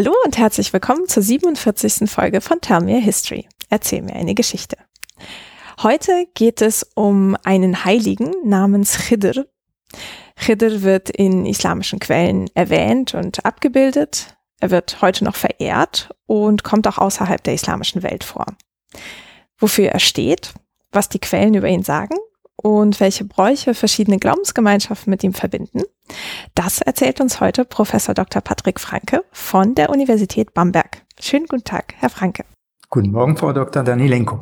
Hallo und herzlich willkommen zur 47. Folge von Tell Me a History. Erzähl mir eine Geschichte. Heute geht es um einen Heiligen namens Khidr. Khidr wird in islamischen Quellen erwähnt und abgebildet. Er wird heute noch verehrt und kommt auch außerhalb der islamischen Welt vor. Wofür er steht, was die Quellen über ihn sagen und welche Bräuche verschiedene Glaubensgemeinschaften mit ihm verbinden, das erzählt uns heute Professor Dr. Patrick Franke von der Universität Bamberg. Schönen guten Tag, Herr Franke. Guten Morgen, Frau Dr. Danilenko.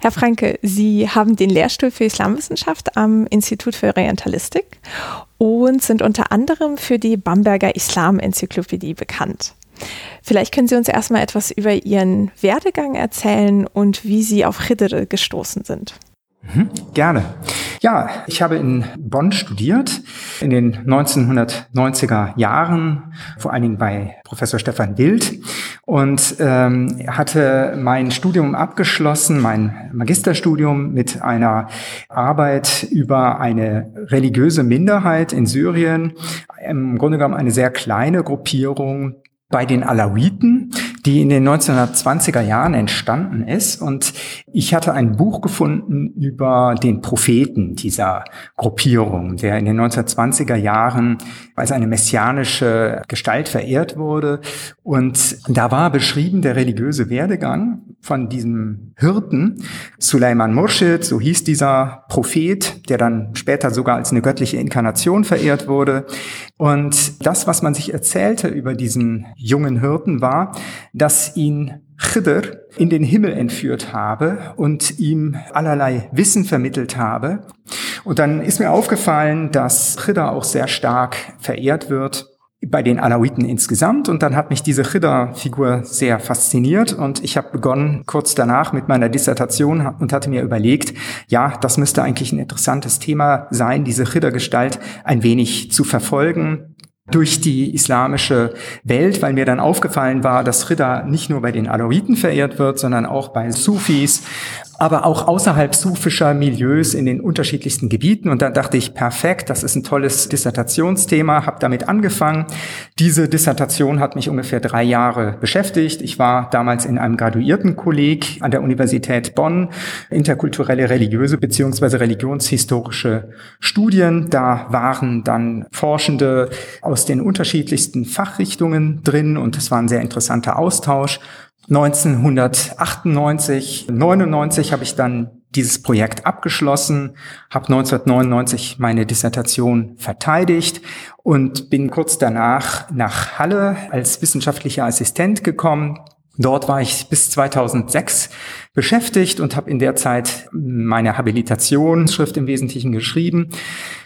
Herr Franke, Sie haben den Lehrstuhl für Islamwissenschaft am Institut für Orientalistik und sind unter anderem für die Bamberger Islam-Enzyklopädie bekannt. Vielleicht können Sie uns erstmal etwas über Ihren Werdegang erzählen und wie Sie auf Khidr gestoßen sind. Mhm, gerne. Ja, ich habe in Bonn studiert, in den 1990er Jahren, vor allen Dingen bei Professor Stefan Wild und ähm, hatte mein Studium abgeschlossen, mein Magisterstudium mit einer Arbeit über eine religiöse Minderheit in Syrien, im Grunde genommen eine sehr kleine Gruppierung bei den Alawiten, die in den 1920er Jahren entstanden ist. Und ich hatte ein Buch gefunden über den Propheten dieser Gruppierung, der in den 1920er Jahren als eine messianische Gestalt verehrt wurde. Und da war beschrieben der religiöse Werdegang von diesem Hirten, Suleiman Murshid, so hieß dieser Prophet, der dann später sogar als eine göttliche Inkarnation verehrt wurde. Und das, was man sich erzählte über diesen jungen Hirten, war, dass ihn Khidr in den Himmel entführt habe und ihm allerlei Wissen vermittelt habe. Und dann ist mir aufgefallen, dass Khidr auch sehr stark verehrt wird bei den Alawiten insgesamt. Und dann hat mich diese Khidr-Figur sehr fasziniert und ich habe begonnen kurz danach mit meiner Dissertation und hatte mir überlegt, ja, das müsste eigentlich ein interessantes Thema sein, diese Khidr-Gestalt ein wenig zu verfolgen, durch die islamische Welt, weil mir dann aufgefallen war, dass Rida nicht nur bei den Alawiten verehrt wird, sondern auch bei Sufis, aber auch außerhalb sufischer Milieus in den unterschiedlichsten Gebieten. Und dann dachte ich, perfekt, das ist ein tolles Dissertationsthema, habe damit angefangen. Diese Dissertation hat mich ungefähr drei Jahre beschäftigt. Ich war damals in einem Graduiertenkolleg an der Universität Bonn, interkulturelle religiöse beziehungsweise religionshistorische Studien. Da waren dann Forschende aus den unterschiedlichsten Fachrichtungen drin und es war ein sehr interessanter Austausch. 1998, 99 habe ich dann dieses Projekt abgeschlossen, habe 1999 meine Dissertation verteidigt und bin kurz danach nach Halle als wissenschaftlicher Assistent gekommen. Dort war ich bis 2006 beschäftigt und habe in der Zeit meine Habilitationsschrift im Wesentlichen geschrieben.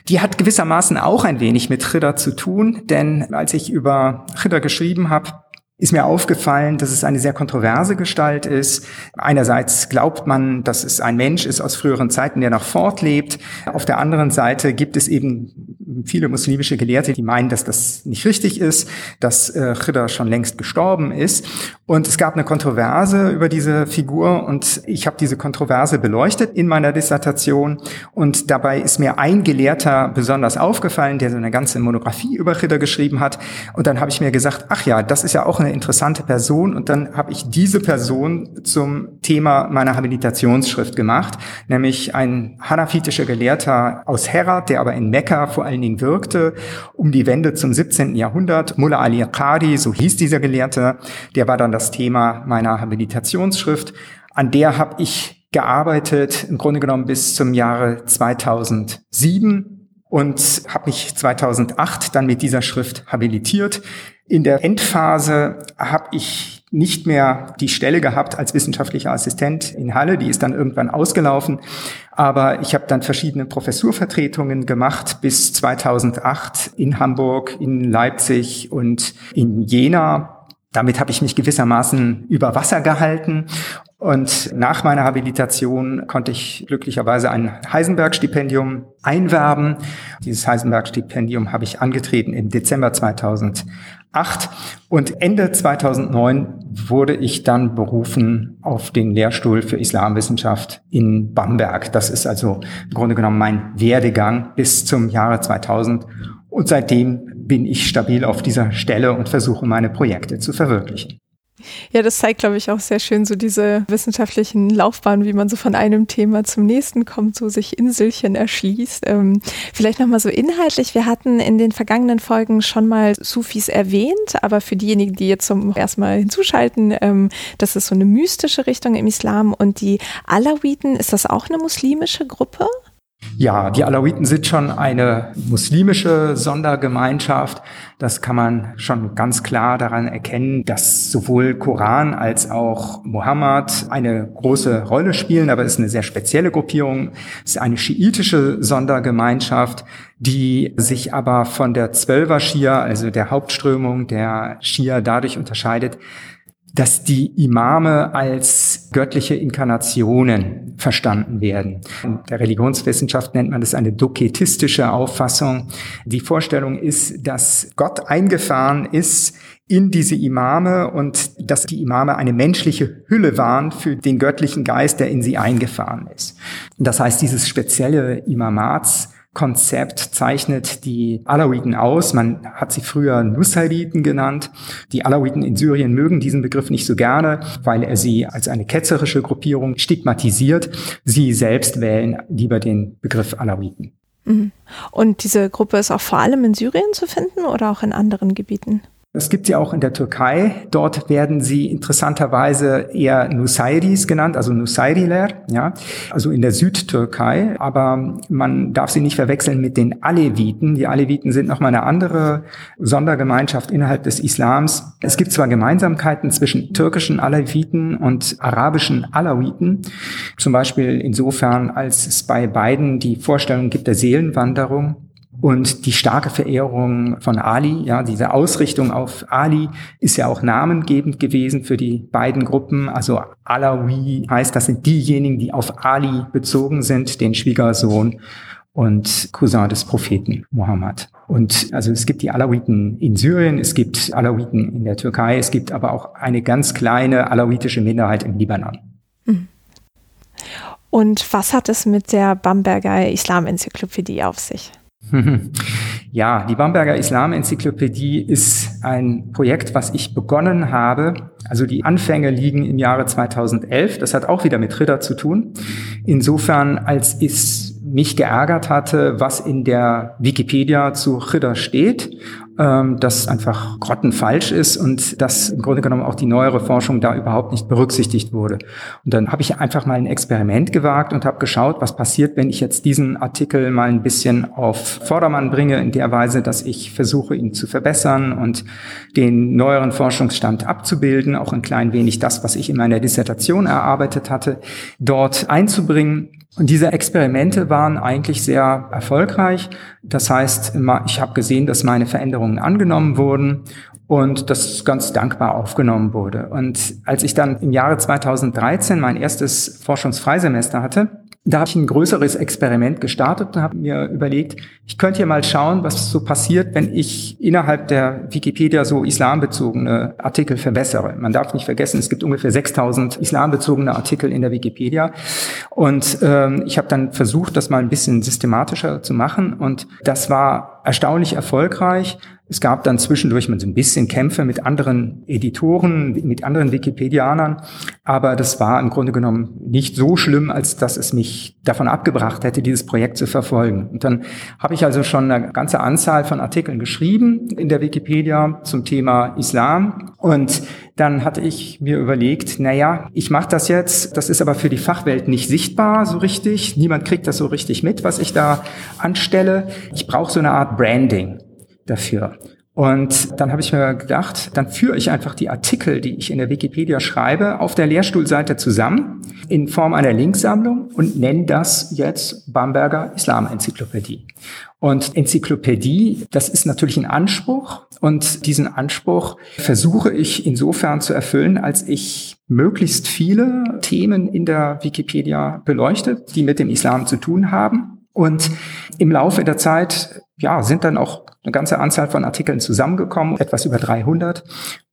Die hat gewissermaßen auch ein wenig mit Chida zu tun, denn als ich über Chida geschrieben habe, ist mir aufgefallen, dass es eine sehr kontroverse Gestalt ist. Einerseits glaubt man, dass es ein Mensch ist aus früheren Zeiten, der noch fortlebt. Auf der anderen Seite gibt es eben viele muslimische Gelehrte, die meinen, dass das nicht richtig ist, dass äh, Khidr schon längst gestorben ist. Und es gab eine Kontroverse über diese Figur und ich habe diese Kontroverse beleuchtet in meiner Dissertation und dabei ist mir ein Gelehrter besonders aufgefallen, der so eine ganze Monographie über Khidr geschrieben hat. Und dann habe ich mir gesagt, ach ja, das ist ja auch eine interessante Person und dann habe ich diese Person zum Thema meiner Habilitationsschrift gemacht, nämlich ein hanafitischer Gelehrter aus Herat, der aber in Mekka vor allen Dingen wirkte, um die Wende zum 17. Jahrhundert. Mullah Ali Qadi, so hieß dieser Gelehrte, der war dann das Thema meiner Habilitationsschrift. An der habe ich gearbeitet, im Grunde genommen bis zum Jahre 2007 und habe mich 2008 dann mit dieser Schrift habilitiert. In der Endphase habe ich nicht mehr die Stelle gehabt als wissenschaftlicher Assistent in Halle, die ist dann irgendwann ausgelaufen, aber ich habe dann verschiedene Professurvertretungen gemacht bis 2008 in Hamburg, in Leipzig und in Jena damit habe ich mich gewissermaßen über Wasser gehalten. Und nach meiner Habilitation konnte ich glücklicherweise ein Heisenberg-Stipendium einwerben. Dieses Heisenberg-Stipendium habe ich angetreten im Dezember 2008. Und Ende 2009 wurde ich dann berufen auf den Lehrstuhl für Islamwissenschaft in Bamberg. Das ist also im Grunde genommen mein Werdegang bis zum Jahre 2000 Und seitdem bin ich stabil auf dieser Stelle und versuche meine Projekte zu verwirklichen. Ja, das zeigt, glaube ich, auch sehr schön so diese wissenschaftlichen Laufbahnen, wie man so von einem Thema zum nächsten kommt, so sich Inselchen erschließt. Ähm, vielleicht nochmal so inhaltlich. Wir hatten in den vergangenen Folgen schon mal Sufis erwähnt, aber für diejenigen, die jetzt zum ersten Mal hinzuschalten, ähm, das ist so eine mystische Richtung im Islam und die Alawiten, ist das auch eine muslimische Gruppe? Ja, die Alawiten sind schon eine muslimische Sondergemeinschaft. Das kann man schon ganz klar daran erkennen, dass sowohl Koran als auch Mohammed eine große Rolle spielen, aber es ist eine sehr spezielle Gruppierung. Es ist eine schiitische Sondergemeinschaft, die sich aber von der Zwölfer Schia, also der Hauptströmung der Schia, dadurch unterscheidet, dass die Imame als göttliche Inkarnationen verstanden werden. In der Religionswissenschaft nennt man das eine doketistische Auffassung. Die Vorstellung ist, dass Gott eingefahren ist in diese Imame und dass die Imame eine menschliche Hülle waren für den göttlichen Geist, der in sie eingefahren ist. Das heißt, dieses spezielle Imamats Konzept zeichnet die Alawiten aus. Man hat sie früher Nusayriten genannt. Die Alawiten in Syrien mögen diesen Begriff nicht so gerne, weil er sie als eine ketzerische Gruppierung stigmatisiert. Sie selbst wählen lieber den Begriff Alawiten. Mhm. Und diese Gruppe ist auch vor allem in Syrien zu finden oder auch in anderen Gebieten? Es gibt sie auch in der Türkei. Dort werden sie interessanterweise eher Nusayris genannt, also Nusayriler, ja, also in der Südtürkei. Aber man darf sie nicht verwechseln mit den Aleviten. Die Aleviten sind nochmal eine andere Sondergemeinschaft innerhalb des Islams. Es gibt zwar Gemeinsamkeiten zwischen türkischen Aleviten und arabischen Alawiten. Zum Beispiel insofern, als es bei beiden die Vorstellung gibt der Seelenwanderung und die starke Verehrung von Ali, ja, diese Ausrichtung auf Ali ist ja auch namengebend gewesen für die beiden Gruppen. Also Alawi heißt, das sind diejenigen, die auf Ali bezogen sind, den Schwiegersohn und Cousin des Propheten Mohammed. Und also es gibt die Alawiten in Syrien, es gibt Alawiten in der Türkei, es gibt aber auch eine ganz kleine alawitische Minderheit im Libanon. Mhm. Und was hat es mit der Bamberger Islam-Enzyklopädie auf sich? Ja, die Bamberger Islam-Enzyklopädie ist ein Projekt, was ich begonnen habe. Also die Anfänge liegen im Jahre 2011. Das hat auch wieder mit Ritter zu tun. Insofern, als es mich geärgert hatte, was in der Wikipedia zu Ritter steht ähm, das einfach grottenfalsch ist und dass im Grunde genommen auch die neuere Forschung da überhaupt nicht berücksichtigt wurde. Und dann habe ich einfach mal ein Experiment gewagt und habe geschaut, was passiert, wenn ich jetzt diesen Artikel mal ein bisschen auf Vordermann bringe, in der Weise, dass ich versuche, ihn zu verbessern und den neueren Forschungsstand abzubilden, auch ein klein wenig das, was ich in meiner Dissertation erarbeitet hatte, dort einzubringen und diese Experimente waren eigentlich sehr erfolgreich. Das heißt, ich habe gesehen, dass meine Veränderungen angenommen wurden und das ganz dankbar aufgenommen wurde. Und als ich dann im Jahre 2013 mein erstes Forschungsfreisemester hatte, da habe ich ein größeres Experiment gestartet und habe mir überlegt, ich könnte hier mal schauen, was so passiert, wenn ich innerhalb der Wikipedia so islambezogene Artikel verbessere. Man darf nicht vergessen, es gibt ungefähr 6000 islambezogene Artikel in der Wikipedia. Und ähm, ich habe dann versucht, das mal ein bisschen systematischer zu machen. Und das war erstaunlich erfolgreich. Es gab dann zwischendurch mal so ein bisschen Kämpfe mit anderen Editoren, mit anderen Wikipedianern, aber das war im Grunde genommen nicht so schlimm, als dass es mich davon abgebracht hätte, dieses Projekt zu verfolgen. Und dann habe ich also schon eine ganze Anzahl von Artikeln geschrieben in der Wikipedia zum Thema Islam und dann hatte ich mir überlegt, naja, ich mache das jetzt, das ist aber für die Fachwelt nicht sichtbar so richtig, niemand kriegt das so richtig mit, was ich da anstelle. Ich brauche so eine Art Branding dafür. Und dann habe ich mir gedacht, dann führe ich einfach die Artikel, die ich in der Wikipedia schreibe, auf der Lehrstuhlseite zusammen in Form einer Linksammlung und nenne das jetzt Bamberger Islam-Enzyklopädie. Und Enzyklopädie, das ist natürlich ein Anspruch und diesen Anspruch versuche ich insofern zu erfüllen, als ich möglichst viele Themen in der Wikipedia beleuchte, die mit dem Islam zu tun haben. Und im Laufe der Zeit ja, sind dann auch eine ganze Anzahl von Artikeln zusammengekommen, etwas über 300.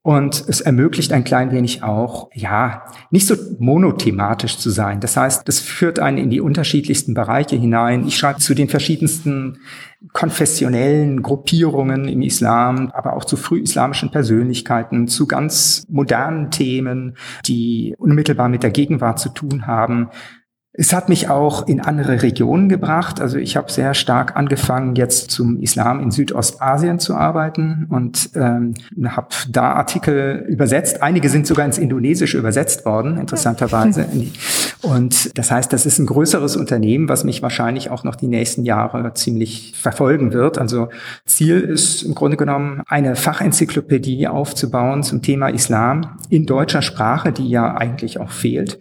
Und es ermöglicht ein klein wenig auch, ja, nicht so monothematisch zu sein. Das heißt, das führt einen in die unterschiedlichsten Bereiche hinein. Ich schreibe zu den verschiedensten konfessionellen Gruppierungen im Islam, aber auch zu frühislamischen Persönlichkeiten, zu ganz modernen Themen, die unmittelbar mit der Gegenwart zu tun haben. Es hat mich auch in andere Regionen gebracht. Also ich habe sehr stark angefangen, jetzt zum Islam in Südostasien zu arbeiten und ähm, habe da Artikel übersetzt. Einige sind sogar ins Indonesische übersetzt worden, interessanterweise. Und das heißt, das ist ein größeres Unternehmen, was mich wahrscheinlich auch noch die nächsten Jahre ziemlich verfolgen wird. Also Ziel ist im Grunde genommen, eine Fachenzyklopädie aufzubauen zum Thema Islam in deutscher Sprache, die ja eigentlich auch fehlt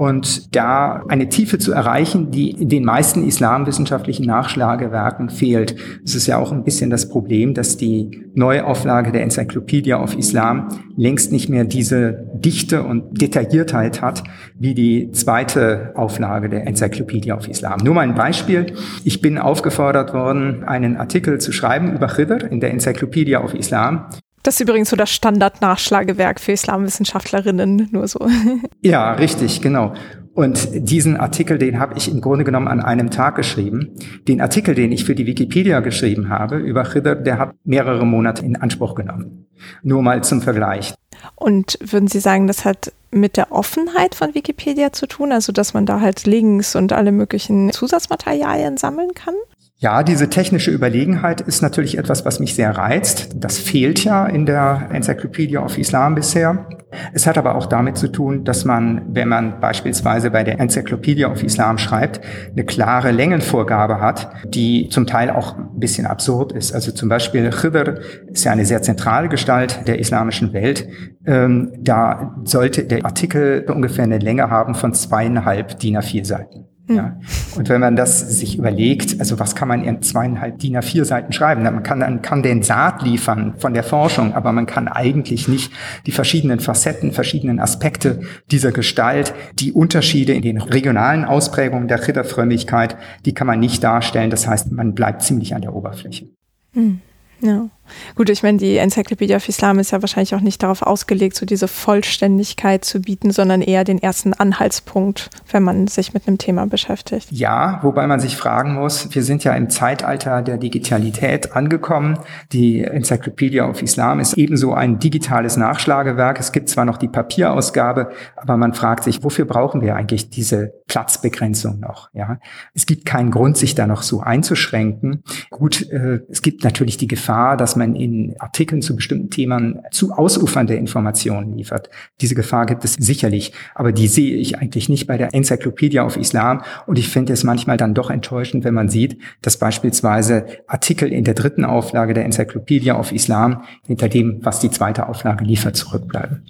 und da eine Tiefe zu erreichen, die den meisten islamwissenschaftlichen Nachschlagewerken fehlt. Es ist ja auch ein bisschen das Problem, dass die Neuauflage der Enzyklopädie auf Islam längst nicht mehr diese Dichte und Detailliertheit hat, wie die zweite Auflage der Enzyklopädie auf Islam. Nur mal ein Beispiel. Ich bin aufgefordert worden, einen Artikel zu schreiben über Khidr in der Enzyklopädie auf Islam. Das ist übrigens so das Standard-Nachschlagewerk für Islamwissenschaftlerinnen, nur so. Ja, richtig, genau. Und diesen Artikel, den habe ich im Grunde genommen an einem Tag geschrieben. Den Artikel, den ich für die Wikipedia geschrieben habe über Khidr, der hat mehrere Monate in Anspruch genommen. Nur mal zum Vergleich. Und würden Sie sagen, das hat mit der Offenheit von Wikipedia zu tun, also dass man da halt Links und alle möglichen Zusatzmaterialien sammeln kann? Ja, diese technische Überlegenheit ist natürlich etwas, was mich sehr reizt. Das fehlt ja in der Enzyklopädie of Islam bisher. Es hat aber auch damit zu tun, dass man, wenn man beispielsweise bei der Enzyklopädie of Islam schreibt, eine klare Längenvorgabe hat, die zum Teil auch ein bisschen absurd ist. Also zum Beispiel Khidr ist ja eine sehr zentrale Gestalt der islamischen Welt. Ähm, da sollte der Artikel ungefähr eine Länge haben von zweieinhalb DIN A4 Seiten. Ja. Hm. Und wenn man das sich überlegt, also was kann man in zweieinhalb DIN A4 Seiten schreiben? Man kann, man kann den Saat liefern von der Forschung, aber man kann eigentlich nicht die verschiedenen Facetten, verschiedenen Aspekte dieser Gestalt, die Unterschiede in den regionalen Ausprägungen der Ritterfrömmigkeit, die kann man nicht darstellen. Das heißt, man bleibt ziemlich an der Oberfläche. Hm. Ja. Gut, ich meine, die Enzyklopädie of Islam ist ja wahrscheinlich auch nicht darauf ausgelegt, so diese Vollständigkeit zu bieten, sondern eher den ersten Anhaltspunkt, wenn man sich mit einem Thema beschäftigt. Ja, wobei man sich fragen muss, wir sind ja im Zeitalter der Digitalität angekommen. Die Enzyklopädie of Islam ist ebenso ein digitales Nachschlagewerk. Es gibt zwar noch die Papierausgabe, aber man fragt sich, wofür brauchen wir eigentlich diese Platzbegrenzung noch? Ja, es gibt keinen Grund, sich da noch so einzuschränken. Gut, äh, es gibt natürlich die Gefahr, dass man in Artikeln zu bestimmten Themen zu ausufernde Informationen liefert. Diese Gefahr gibt es sicherlich, aber die sehe ich eigentlich nicht bei der Enzyklopädie auf Islam. Und ich finde es manchmal dann doch enttäuschend, wenn man sieht, dass beispielsweise Artikel in der dritten Auflage der Enzyklopädie auf Islam hinter dem, was die zweite Auflage liefert, zurückbleiben.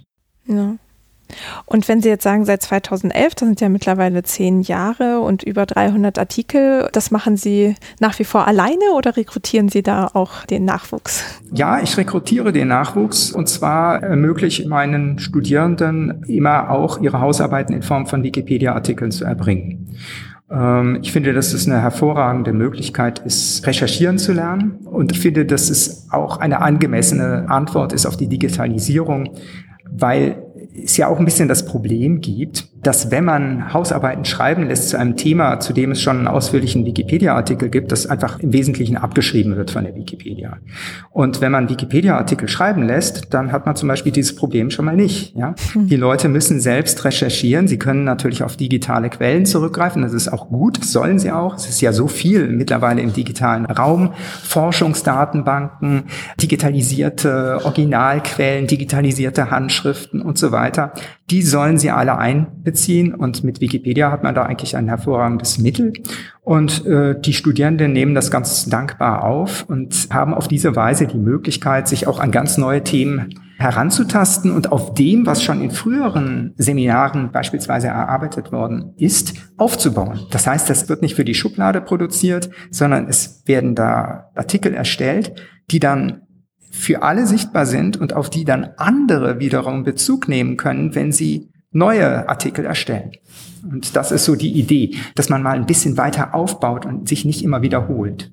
Ja. Und wenn Sie jetzt sagen, seit 2011, das sind ja mittlerweile zehn Jahre und über 300 Artikel, das machen Sie nach wie vor alleine oder rekrutieren Sie da auch den Nachwuchs? Ja, ich rekrutiere den Nachwuchs und zwar ermögliche meinen Studierenden immer auch ihre Hausarbeiten in Form von Wikipedia-Artikeln zu erbringen. Ähm, ich finde, dass es eine hervorragende Möglichkeit ist, recherchieren zu lernen. Und ich finde, dass es auch eine angemessene Antwort ist auf die Digitalisierung, weil es ja auch ein bisschen das Problem gibt, dass wenn man Hausarbeiten schreiben lässt zu einem Thema, zu dem es schon einen ausführlichen Wikipedia-Artikel gibt, das einfach im Wesentlichen abgeschrieben wird von der Wikipedia. Und wenn man Wikipedia-Artikel schreiben lässt, dann hat man zum Beispiel dieses Problem schon mal nicht. Ja? Hm. Die Leute müssen selbst recherchieren. Sie können natürlich auf digitale Quellen zurückgreifen. Das ist auch gut. Sollen sie auch. Es ist ja so viel mittlerweile im digitalen Raum. Forschungsdatenbanken, digitalisierte Originalquellen, digitalisierte Handschriften und so weiter. Die sollen sie alle einbeziehen beziehen. Und mit Wikipedia hat man da eigentlich ein hervorragendes Mittel. Und äh, die Studierenden nehmen das ganz dankbar auf und haben auf diese Weise die Möglichkeit, sich auch an ganz neue Themen heranzutasten und auf dem, was schon in früheren Seminaren beispielsweise erarbeitet worden ist, aufzubauen. Das heißt, das wird nicht für die Schublade produziert, sondern es werden da Artikel erstellt, die dann für alle sichtbar sind und auf die dann andere wiederum Bezug nehmen können, wenn sie neue Artikel erstellen. Und das ist so die Idee, dass man mal ein bisschen weiter aufbaut und sich nicht immer wiederholt.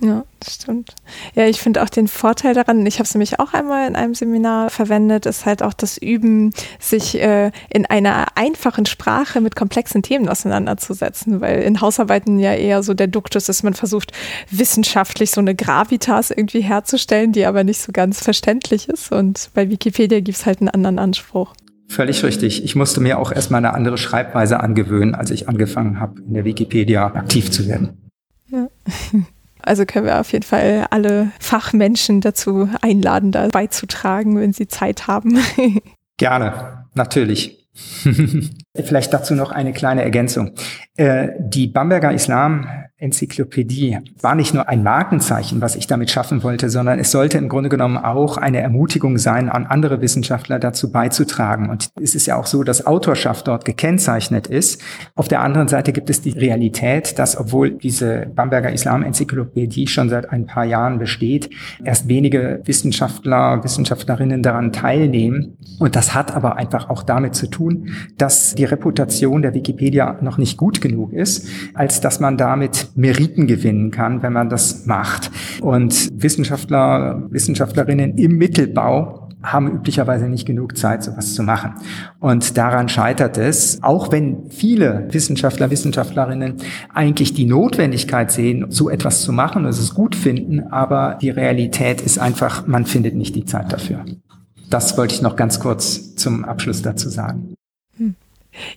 Ja, das stimmt. Ja, ich finde auch den Vorteil daran, ich habe es nämlich auch einmal in einem Seminar verwendet, ist halt auch das Üben, sich äh, in einer einfachen Sprache mit komplexen Themen auseinanderzusetzen, weil in Hausarbeiten ja eher so der Duktus ist, man versucht wissenschaftlich so eine Gravitas irgendwie herzustellen, die aber nicht so ganz verständlich ist und bei Wikipedia gibt es halt einen anderen Anspruch. Völlig richtig. Ich musste mir auch erstmal eine andere Schreibweise angewöhnen, als ich angefangen habe, in der Wikipedia aktiv zu werden. Ja. Also können wir auf jeden Fall alle Fachmenschen dazu einladen, da beizutragen, wenn sie Zeit haben. Gerne, natürlich. Vielleicht dazu noch eine kleine Ergänzung. Äh, die Bamberger Islam Enzyklopädie war nicht nur ein Markenzeichen, was ich damit schaffen wollte, sondern es sollte im Grunde genommen auch eine Ermutigung sein, an andere Wissenschaftler dazu beizutragen. Und es ist ja auch so, dass Autorschaft dort gekennzeichnet ist. Auf der anderen Seite gibt es die Realität, dass obwohl diese Bamberger Islam-Enzyklopädie schon seit ein paar Jahren besteht, erst wenige Wissenschaftler, Wissenschaftlerinnen daran teilnehmen. Und das hat aber einfach auch damit zu tun, dass die Reputation der Wikipedia noch nicht gut genug ist, als dass man damit Meriten gewinnen kann, wenn man das macht. Und Wissenschaftler, Wissenschaftlerinnen im Mittelbau haben üblicherweise nicht genug Zeit, sowas zu machen. Und daran scheitert es, auch wenn viele Wissenschaftler, Wissenschaftlerinnen eigentlich die Notwendigkeit sehen, so etwas zu machen, und es gut finden, aber die Realität ist einfach, man findet nicht die Zeit dafür. Das wollte ich noch ganz kurz zum Abschluss dazu sagen.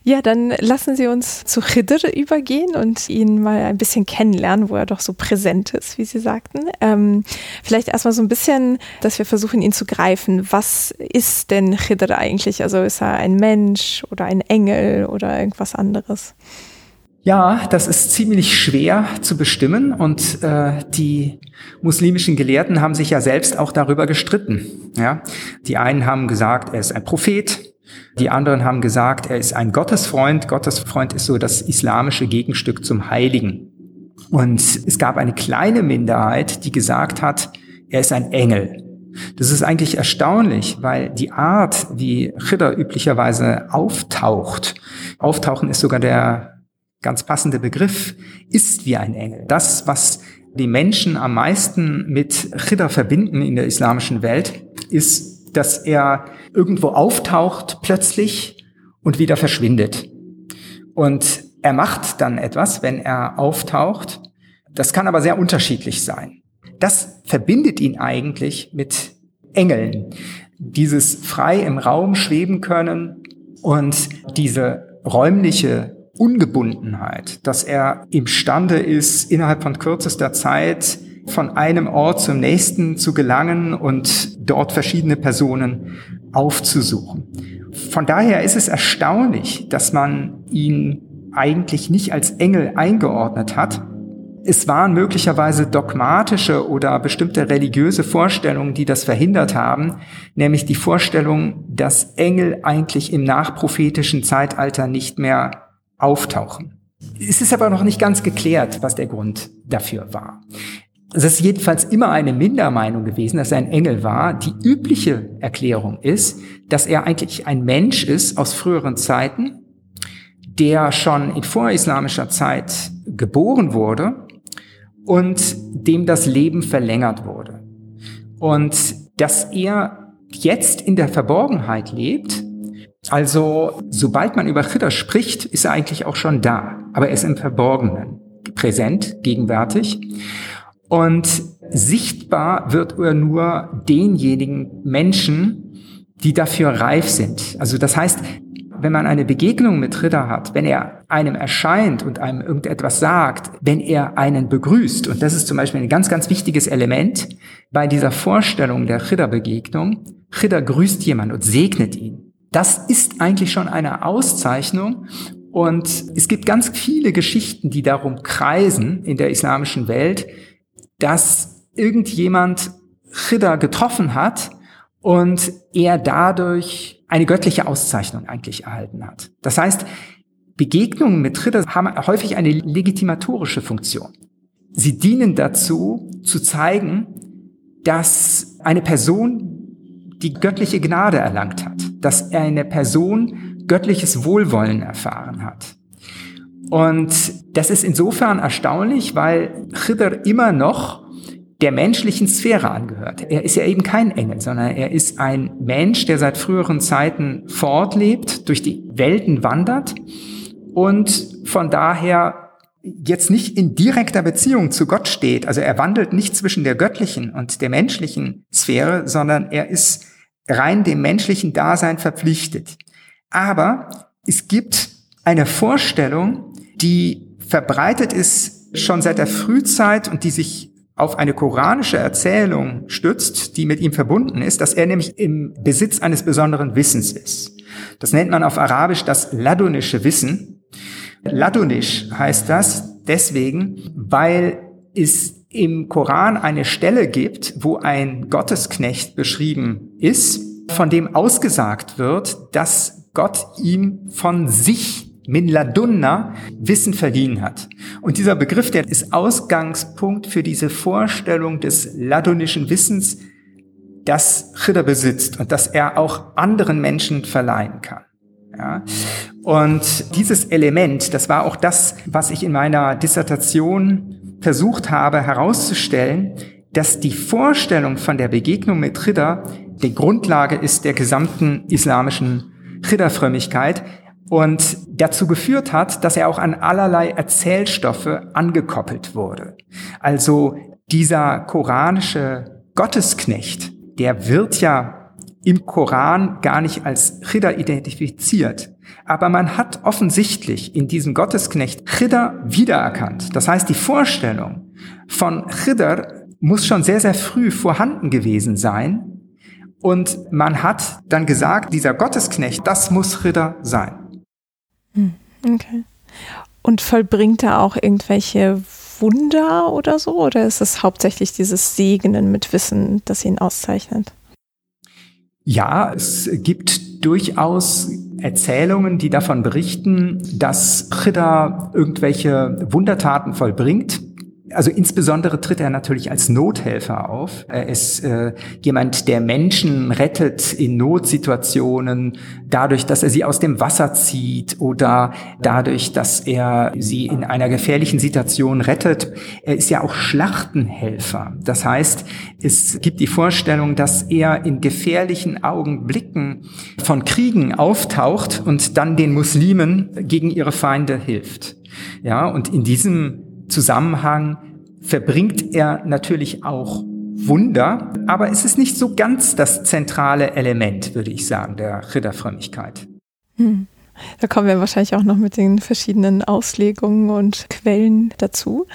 Ja, dann lassen Sie uns zu Khidr übergehen und ihn mal ein bisschen kennenlernen, wo er doch so präsent ist, wie Sie sagten. Ähm, vielleicht erstmal so ein bisschen, dass wir versuchen, ihn zu greifen. Was ist denn Khidr eigentlich? Also ist er ein Mensch oder ein Engel oder irgendwas anderes? Ja, das ist ziemlich schwer zu bestimmen und äh, die muslimischen Gelehrten haben sich ja selbst auch darüber gestritten. Ja, die einen haben gesagt, er ist ein Prophet, die anderen haben gesagt, er ist ein Gottesfreund. Gottesfreund ist so das islamische Gegenstück zum Heiligen. Und es gab eine kleine Minderheit, die gesagt hat, er ist ein Engel. Das ist eigentlich erstaunlich, weil die Art, wie Chidder üblicherweise auftaucht, auftauchen ist sogar der ganz passende Begriff, ist wie ein Engel. Das, was die Menschen am meisten mit Chidder verbinden in der islamischen Welt, ist dass er irgendwo auftaucht plötzlich und wieder verschwindet. Und er macht dann etwas, wenn er auftaucht. Das kann aber sehr unterschiedlich sein. Das verbindet ihn eigentlich mit Engeln. Dieses frei im Raum schweben können und diese räumliche Ungebundenheit, dass er imstande ist, innerhalb von kürzester Zeit von einem Ort zum nächsten zu gelangen und dort verschiedene Personen aufzusuchen. Von daher ist es erstaunlich, dass man ihn eigentlich nicht als Engel eingeordnet hat. Es waren möglicherweise dogmatische oder bestimmte religiöse Vorstellungen, die das verhindert haben, nämlich die Vorstellung, dass Engel eigentlich im nachprophetischen Zeitalter nicht mehr auftauchen. Es ist aber noch nicht ganz geklärt, was der Grund dafür war. Es ist jedenfalls immer eine Mindermeinung gewesen, dass er ein Engel war. Die übliche Erklärung ist, dass er eigentlich ein Mensch ist aus früheren Zeiten, der schon in vorislamischer Zeit geboren wurde und dem das Leben verlängert wurde. Und dass er jetzt in der Verborgenheit lebt, also sobald man über Chidder spricht, ist er eigentlich auch schon da, aber er ist im Verborgenen präsent, gegenwärtig. Und sichtbar wird er nur denjenigen Menschen, die dafür reif sind. Also das heißt, wenn man eine Begegnung mit Ritter hat, wenn er einem erscheint und einem irgendetwas sagt, wenn er einen begrüßt, und das ist zum Beispiel ein ganz, ganz wichtiges Element bei dieser Vorstellung der Ritter-Begegnung, Ritter grüßt jemand und segnet ihn. Das ist eigentlich schon eine Auszeichnung und es gibt ganz viele Geschichten, die darum kreisen in der islamischen Welt, dass irgendjemand Chidda getroffen hat und er dadurch eine göttliche Auszeichnung eigentlich erhalten hat. Das heißt, Begegnungen mit Chidda haben häufig eine legitimatorische Funktion. Sie dienen dazu, zu zeigen, dass eine Person die göttliche Gnade erlangt hat, dass eine Person göttliches Wohlwollen erfahren hat. Und das ist insofern erstaunlich, weil Khidr immer noch der menschlichen Sphäre angehört. Er ist ja eben kein Engel, sondern er ist ein Mensch, der seit früheren Zeiten fortlebt, durch die Welten wandert und von daher jetzt nicht in direkter Beziehung zu Gott steht. Also er wandelt nicht zwischen der göttlichen und der menschlichen Sphäre, sondern er ist rein dem menschlichen Dasein verpflichtet. Aber es gibt eine Vorstellung, die verbreitet ist schon seit der Frühzeit und die sich auf eine koranische Erzählung stützt, die mit ihm verbunden ist, dass er nämlich im Besitz eines besonderen Wissens ist. Das nennt man auf Arabisch das ladunische Wissen. Ladunisch heißt das deswegen, weil es im Koran eine Stelle gibt, wo ein Gottesknecht beschrieben ist, von dem ausgesagt wird, dass Gott ihm von sich min ladunna Wissen verliehen hat. Und dieser Begriff, der ist Ausgangspunkt für diese Vorstellung des ladunischen Wissens, das Chidda besitzt und das er auch anderen Menschen verleihen kann. Ja. Und dieses Element, das war auch das, was ich in meiner Dissertation versucht habe herauszustellen, dass die Vorstellung von der Begegnung mit Chidda die Grundlage ist der gesamten islamischen Chidda-Frömmigkeit, und dazu geführt hat, dass er auch an allerlei Erzählstoffe angekoppelt wurde. Also dieser koranische Gottesknecht, der wird ja im Koran gar nicht als Chidda identifiziert. Aber man hat offensichtlich in diesem Gottesknecht Chidda wiedererkannt. Das heißt, die Vorstellung von Chidda muss schon sehr, sehr früh vorhanden gewesen sein. Und man hat dann gesagt, dieser Gottesknecht, das muss Chidda sein. Hm, okay. Und vollbringt er auch irgendwelche Wunder oder so? Oder ist es hauptsächlich dieses Segnen mit Wissen, das ihn auszeichnet? Ja, es gibt durchaus Erzählungen, die davon berichten, dass Chida irgendwelche Wundertaten vollbringt. Also insbesondere tritt er natürlich als Nothelfer auf. Er ist äh, jemand, der Menschen rettet in Notsituationen, dadurch, dass er sie aus dem Wasser zieht oder dadurch, dass er sie in einer gefährlichen Situation rettet. Er ist ja auch Schlachtenhelfer. Das heißt, es gibt die Vorstellung, dass er in gefährlichen Augenblicken von Kriegen auftaucht und dann den Muslimen gegen ihre Feinde hilft. Ja, und in diesem Zusammenhang verbringt er natürlich auch Wunder, aber es ist nicht so ganz das zentrale Element, würde ich sagen, der Ritterfrömmigkeit. Hm. Da kommen wir wahrscheinlich auch noch mit den verschiedenen Auslegungen und Quellen dazu.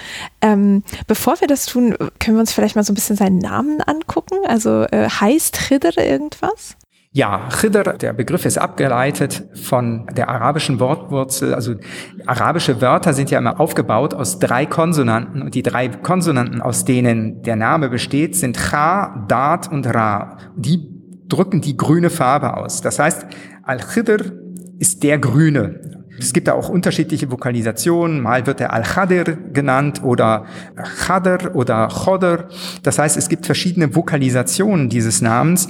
Ähm, bevor wir das tun, können wir uns vielleicht mal so ein bisschen seinen Namen angucken. Also äh, heißt Chidr irgendwas? Ja, Chidr, der Begriff ist abgeleitet von der arabischen Wortwurzel. Also arabische Wörter sind ja immer aufgebaut aus drei Konsonanten und die drei Konsonanten, aus denen der Name besteht, sind Cha, Dat und Ra. Die drücken die grüne Farbe aus. Das heißt, Al-Khidr ist der Grüne. Es gibt da auch unterschiedliche Vokalisationen. Mal wird er Al-Khadir genannt oder Khadr oder Chodr. Das heißt, es gibt verschiedene Vokalisationen dieses Namens.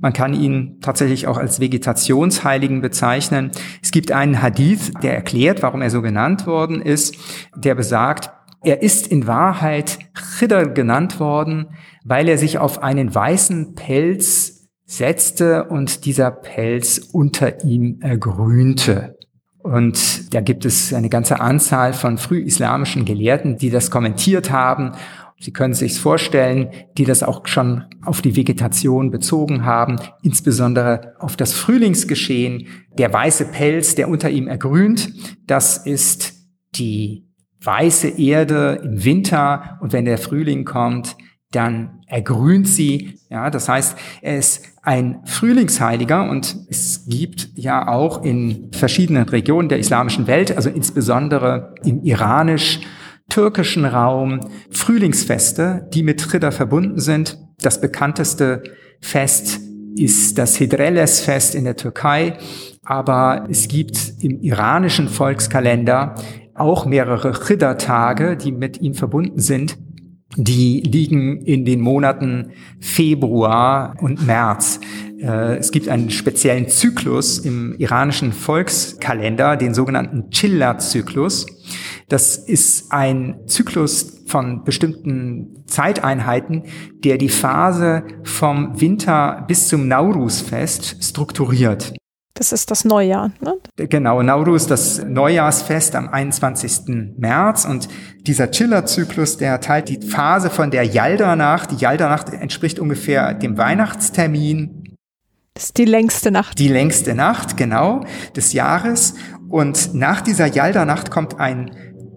Man kann ihn tatsächlich auch als Vegetationsheiligen bezeichnen. Es gibt einen Hadith, der erklärt, warum er so genannt worden ist, der besagt, er ist in Wahrheit Chidr genannt worden, weil er sich auf einen weißen Pelz setzte und dieser Pelz unter ihm ergrünte. Und da gibt es eine ganze Anzahl von frühislamischen Gelehrten, die das kommentiert haben Sie können sich vorstellen, die das auch schon auf die Vegetation bezogen haben, insbesondere auf das Frühlingsgeschehen. Der weiße Pelz, der unter ihm ergrünt, das ist die weiße Erde im Winter und wenn der Frühling kommt, dann ergrünt sie. Ja, das heißt, er ist ein Frühlingsheiliger und es gibt ja auch in verschiedenen Regionen der islamischen Welt, also insbesondere im iranisch türkischen Raum Frühlingsfeste, die mit Ridder verbunden sind. Das bekannteste Fest ist das Hidreles-Fest in der Türkei, aber es gibt im iranischen Volkskalender auch mehrere Riddertage, die mit ihm verbunden sind. Die liegen in den Monaten Februar und März. Äh, es gibt einen speziellen Zyklus im iranischen Volkskalender, den sogenannten Chilla-Zyklus. Das ist ein Zyklus von bestimmten Zeiteinheiten, der die Phase vom Winter bis zum Naurusfest strukturiert. Das ist das Neujahr, ne? Genau, Naurus, das Neujahrsfest am 21. März und dieser Chiller-Zyklus, der teilt die Phase von der Yalda-Nacht. Die Yalda-Nacht entspricht ungefähr dem Weihnachtstermin. Das ist die längste Nacht. Die längste Nacht, genau, des Jahres. Und nach dieser Yalda-Nacht kommt ein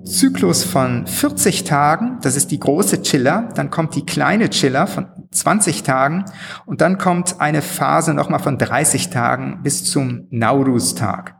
Zyklus von 40 Tagen, das ist die große Chiller, dann kommt die kleine Chiller von 20 Tagen und dann kommt eine Phase nochmal von 30 Tagen bis zum Naurus-Tag.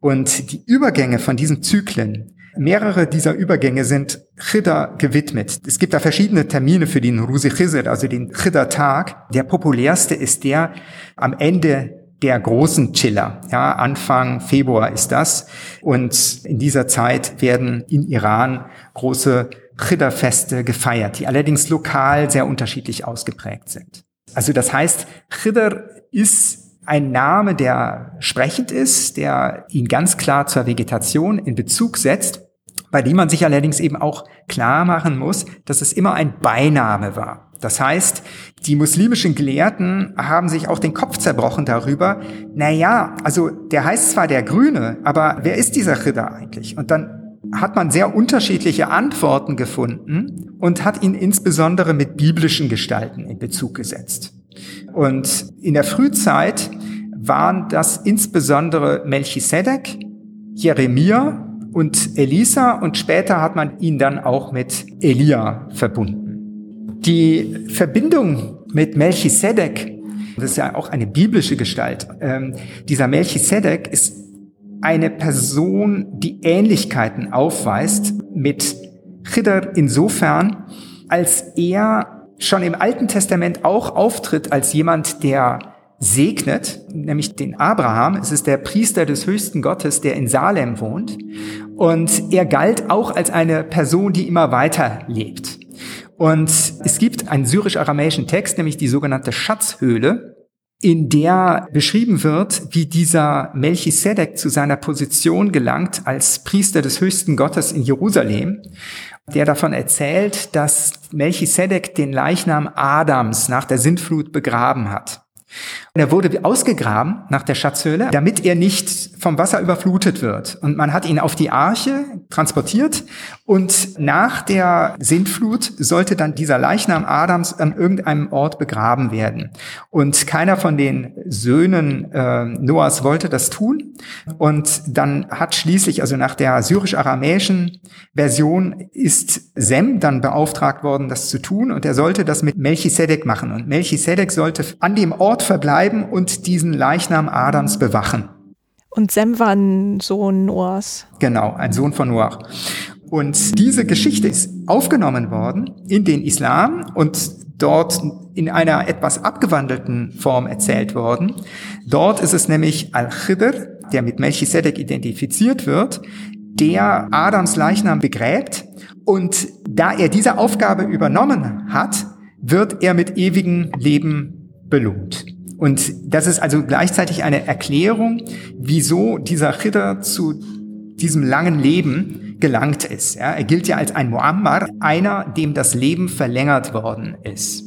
Und die Übergänge von diesen Zyklen, mehrere dieser Übergänge sind Chidda gewidmet. Es gibt da verschiedene Termine für den Rusi Chizir, also den Chidda-Tag. Der populärste ist der am Ende der großen Chiller. Ja, Anfang Februar ist das. Und in dieser Zeit werden in Iran große Chidr-Feste gefeiert, die allerdings lokal sehr unterschiedlich ausgeprägt sind. Also das heißt, Chidr ist ein Name, der sprechend ist, der ihn ganz klar zur Vegetation in Bezug setzt, bei dem man sich allerdings eben auch klar machen muss, dass es immer ein Beiname war. Das heißt, die muslimischen Gelehrten haben sich auch den Kopf zerbrochen darüber, na ja, also der heißt zwar der Grüne, aber wer ist dieser Chidr eigentlich? Und dann hat man sehr unterschiedliche Antworten gefunden und hat ihn insbesondere mit biblischen Gestalten in Bezug gesetzt. Und in der Frühzeit waren das insbesondere Melchisedek, Jeremia und Elisa und später hat man ihn dann auch mit Elia verbunden. Die Verbindung mit Melchisedek, das ist ja auch eine biblische Gestalt, ähm, dieser Melchisedek ist eine Person, die Ähnlichkeiten aufweist mit Chidr insofern, als er schon im Alten Testament auch auftritt als jemand, der segnet, nämlich den Abraham. Es ist der Priester des höchsten Gottes, der in Salem wohnt. Und er galt auch als eine Person, die immer weiter lebt. Und es gibt einen syrisch-aramäischen Text, nämlich die sogenannte Schatzhöhle, in der beschrieben wird, wie dieser Melchisedek zu seiner Position gelangt als Priester des höchsten Gottes in Jerusalem, der davon erzählt, dass Melchisedek den Leichnam Adams nach der Sintflut begraben hat. Er wurde ausgegraben nach der Schatzhöhle, damit er nicht vom Wasser überflutet wird. Und man hat ihn auf die Arche transportiert und nach der Sintflut sollte dann dieser Leichnam Adams an irgendeinem Ort begraben werden. Und keiner von den Söhnen äh, Noahs wollte das tun. Und dann hat schließlich, also nach der syrisch-aramäischen Version, ist Sem dann beauftragt worden, das zu tun. Und er sollte das mit Melchisedek machen. Und Melchisedek sollte an dem Ort verbleiben und diesen Leichnam Adams bewachen. Und Sem war ein Sohn Noahs. Genau, ein Sohn von Noah. Und diese Geschichte ist aufgenommen worden in den Islam und dort in einer etwas abgewandelten Form erzählt worden. Dort ist es nämlich Al-Khidr, der mit Melchisedek identifiziert wird, der Adams Leichnam begräbt und da er diese Aufgabe übernommen hat, wird er mit ewigem Leben belohnt. Und das ist also gleichzeitig eine Erklärung, wieso dieser Khidr zu diesem langen Leben gelangt ist. Ja, er gilt ja als ein Muammar, einer, dem das Leben verlängert worden ist.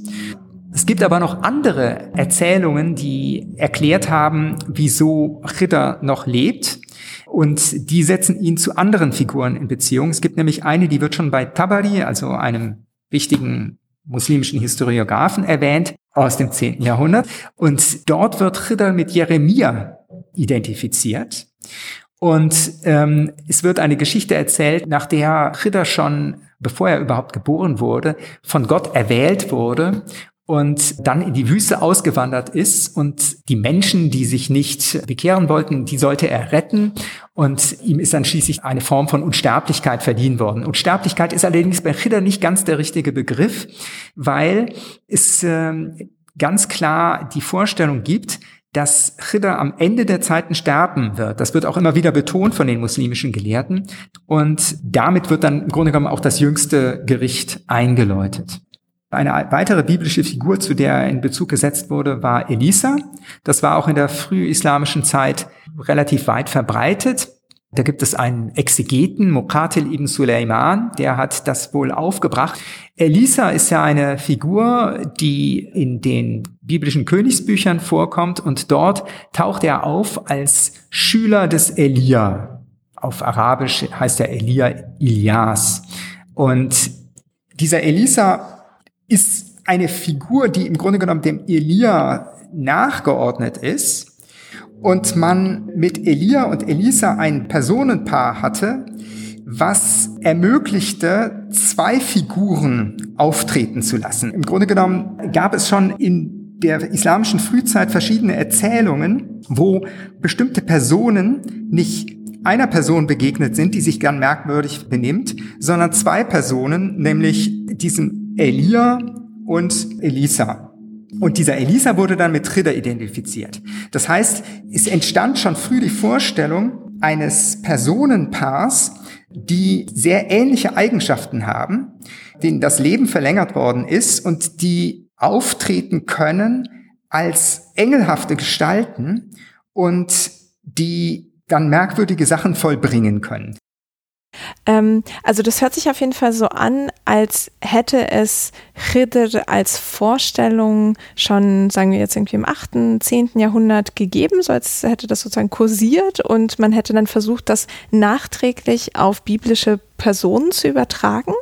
Es gibt aber noch andere Erzählungen, die erklärt haben, wieso Chidda noch lebt. Und die setzen ihn zu anderen Figuren in Beziehung. Es gibt nämlich eine, die wird schon bei Tabari, also einem wichtigen muslimischen Historiographen erwähnt, aus dem 10. Jahrhundert. Und dort wird Chidda mit Jeremia identifiziert. Und ähm, es wird eine Geschichte erzählt, nach der Chidda schon, bevor er überhaupt geboren wurde, von Gott erwählt wurde und dann in die Wüste ausgewandert ist und die Menschen, die sich nicht bekehren wollten, die sollte er retten und ihm ist dann schließlich eine Form von Unsterblichkeit verdienen worden. Unsterblichkeit ist allerdings bei Chidda nicht ganz der richtige Begriff, weil es äh, ganz klar die Vorstellung gibt, dass Chidda am Ende der Zeiten sterben wird. Das wird auch immer wieder betont von den muslimischen Gelehrten. Und damit wird dann im Grunde genommen auch das jüngste Gericht eingeläutet. Eine weitere biblische Figur, zu der er in Bezug gesetzt wurde, war Elisa. Das war auch in der frühislamischen Zeit relativ weit verbreitet. Da gibt es einen Exegeten, Muqatil ibn Sulaiman, der hat das wohl aufgebracht. Elisa ist ja eine Figur, die in den biblischen Königsbüchern vorkommt und dort taucht er auf als Schüler des Elia. Auf Arabisch heißt er Elia Ilias. Und dieser Elisa ist eine Figur, die im Grunde genommen dem Elia nachgeordnet ist und man mit Elia und Elisa ein Personenpaar hatte, was ermöglichte, zwei Figuren auftreten zu lassen. Im Grunde genommen gab es schon in der islamischen Frühzeit verschiedene Erzählungen, wo bestimmte Personen nicht einer Person begegnet sind, die sich gern merkwürdig benimmt, sondern zwei Personen, nämlich diesem Elia und Elisa. Und dieser Elisa wurde dann mit Tridder identifiziert. Das heißt, es entstand schon früh die Vorstellung eines Personenpaars, die sehr ähnliche Eigenschaften haben, denen das Leben verlängert worden ist und die auftreten können als engelhafte Gestalten und die dann merkwürdige Sachen vollbringen können. Ähm, also das hört sich auf jeden Fall so an, als hätte es Khidr als Vorstellung schon, sagen wir jetzt irgendwie im 8., 10. Jahrhundert gegeben, so als hätte das sozusagen kursiert und man hätte dann versucht, das nachträglich auf biblische Personen zu übertragen.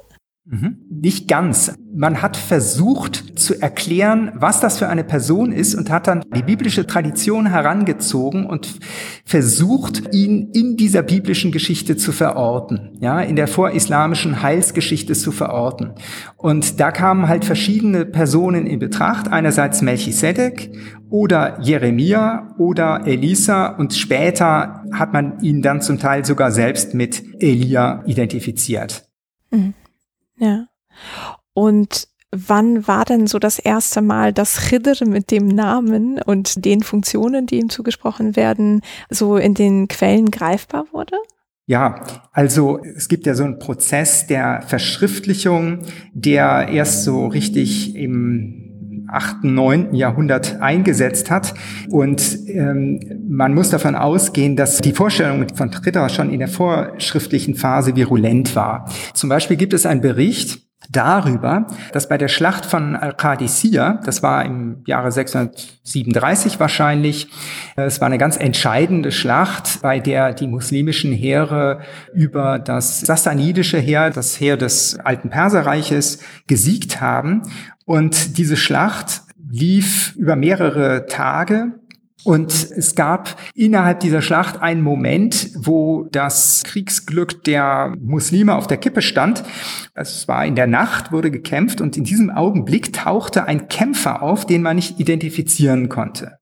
Mhm. Nicht ganz. Man hat versucht zu erklären, was das für eine Person ist und hat dann die biblische Tradition herangezogen und versucht, ihn in dieser biblischen Geschichte zu verorten, ja, in der vorislamischen Heilsgeschichte zu verorten. Und da kamen halt verschiedene Personen in Betracht. Einerseits Melchisedek oder Jeremia oder Elisa und später hat man ihn dann zum Teil sogar selbst mit Elia identifiziert. Mhm. Ja. Und wann war denn so das erste Mal, dass Khidr mit dem Namen und den Funktionen, die ihm zugesprochen werden, so in den Quellen greifbar wurde? Ja, also es gibt ja so einen Prozess der Verschriftlichung, der erst so richtig im 8., 9. Jahrhundert eingesetzt hat. Und ähm, man muss davon ausgehen, dass die Vorstellung von Tritter schon in der vorschriftlichen Phase virulent war. Zum Beispiel gibt es einen Bericht, darüber, dass bei der Schlacht von Al-Qadisiyah, das war im Jahre 637 wahrscheinlich, äh, es war eine ganz entscheidende Schlacht, bei der die muslimischen Heere über das sassanidische Heer, das Heer des alten Perserreiches, gesiegt haben. Und diese Schlacht lief über mehrere Tage und es gab innerhalb dieser Schlacht einen Moment, wo das Kriegsglück der Muslime auf der Kippe stand. Es war in der Nacht, wurde gekämpft und in diesem Augenblick tauchte ein Kämpfer auf, den man nicht identifizieren konnte.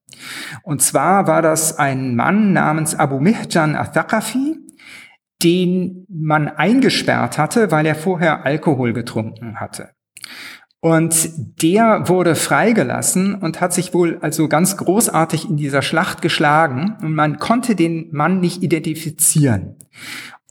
Und zwar war das ein Mann namens Abu Mihjan Athaqafi, den man eingesperrt hatte, weil er vorher Alkohol getrunken hatte. Und der wurde freigelassen und hat sich wohl also ganz großartig in dieser Schlacht geschlagen und man konnte den Mann nicht identifizieren.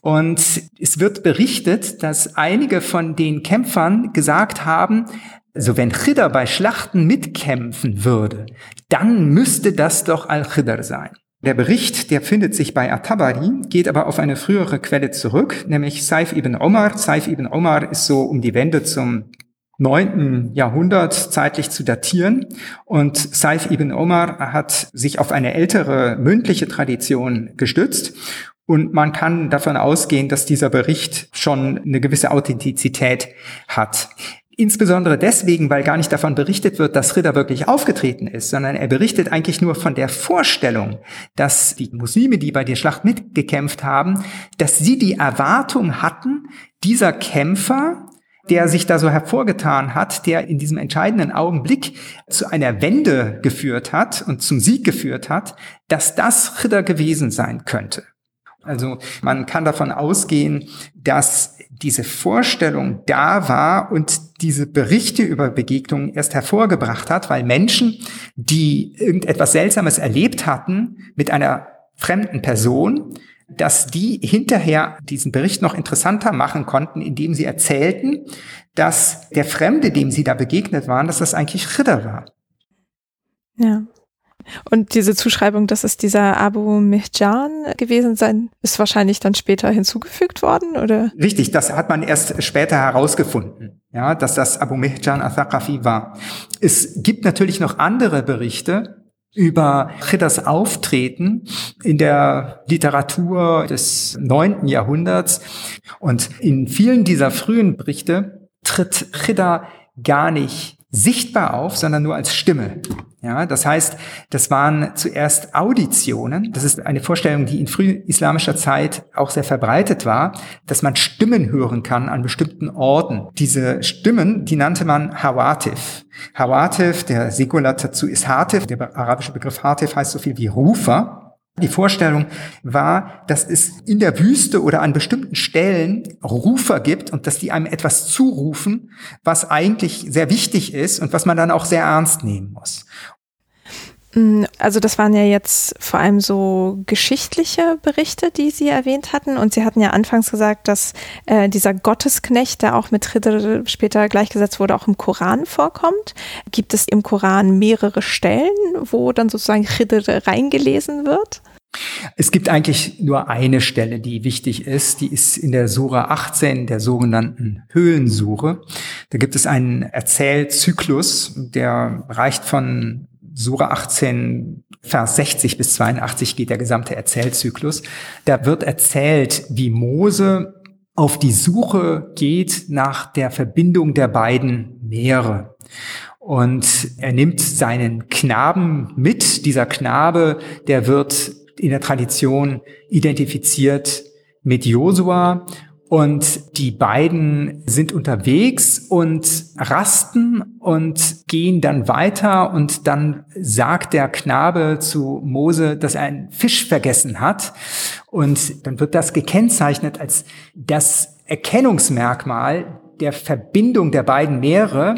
Und es wird berichtet, dass einige von den Kämpfern gesagt haben, also wenn Khidr bei Schlachten mitkämpfen würde, dann müsste das doch Al-Khidr sein. Der Bericht, der findet sich bei At-Tabari, geht aber auf eine frühere Quelle zurück, nämlich Saif ibn Omar. Saif ibn Omar ist so um die Wende zum 9. Jahrhundert zeitlich zu datieren. Und Saif ibn Omar hat sich auf eine ältere mündliche Tradition gestützt. Und man kann davon ausgehen, dass dieser Bericht schon eine gewisse Authentizität hat. Insbesondere deswegen, weil gar nicht davon berichtet wird, dass Ritter wirklich aufgetreten ist, sondern er berichtet eigentlich nur von der Vorstellung, dass die Muslime, die bei der Schlacht mitgekämpft haben, dass sie die Erwartung hatten, dieser Kämpfer der sich da so hervorgetan hat, der in diesem entscheidenden Augenblick zu einer Wende geführt hat und zum Sieg geführt hat, dass das Ritter gewesen sein könnte. Also man kann davon ausgehen, dass diese Vorstellung da war und diese Berichte über Begegnungen erst hervorgebracht hat, weil Menschen, die irgendetwas Seltsames erlebt hatten mit einer fremden Person, dass die hinterher diesen Bericht noch interessanter machen konnten, indem sie erzählten, dass der Fremde, dem sie da begegnet waren, dass das eigentlich Ritter war. Ja. Und diese Zuschreibung, dass es dieser Abu Mihjan gewesen sein, ist wahrscheinlich dann später hinzugefügt worden, oder? Richtig, das hat man erst später herausgefunden, ja, dass das Abu Mihjan al-Thaqafi war. Es gibt natürlich noch andere Berichte, über Chidders Auftreten in der Literatur des neunten Jahrhunderts. Und in vielen dieser frühen Berichte tritt Chidda gar nicht sichtbar auf, sondern nur als Stimme. Ja, das heißt, das waren zuerst Auditionen. Das ist eine Vorstellung, die in frühislamischer Zeit auch sehr verbreitet war, dass man Stimmen hören kann an bestimmten Orten. Diese Stimmen, die nannte man Hawatif. Hawatif, der Säkulat dazu ist Hatif. Der arabische Begriff Hatif heißt so viel wie Rufer. Die Vorstellung war, dass es in der Wüste oder an bestimmten Stellen Rufer gibt und dass die einem etwas zurufen, was eigentlich sehr wichtig ist und was man dann auch sehr ernst nehmen muss. Mm, also das waren ja jetzt vor allem so geschichtliche Berichte, die Sie erwähnt hatten. Und Sie hatten ja anfangs gesagt, dass äh, dieser Gottesknecht, der auch mit Khidr später gleichgesetzt wurde, auch im Koran vorkommt. Gibt es im Koran mehrere Stellen, wo dann sozusagen Khidr reingelesen wird? Es gibt eigentlich nur eine Stelle, die wichtig ist. Die ist in der Sura 18, der sogenannten Höhlensure. Da gibt es einen Erzählzyklus, der reicht von Sura 18, Vers 60 bis 82 geht der gesamte Erzählzyklus. Da wird erzählt, wie Mose auf die Suche geht nach der Verbindung der beiden Meere. Und er nimmt seinen Knaben mit. Dieser Knabe, der wird in der Tradition identifiziert mit Josua. Und die beiden sind unterwegs und rasten und gehen dann weiter. Und dann sagt der Knabe zu Mose, dass er einen Fisch vergessen hat. Und dann wird das gekennzeichnet als das Erkennungsmerkmal der Verbindung der beiden Meere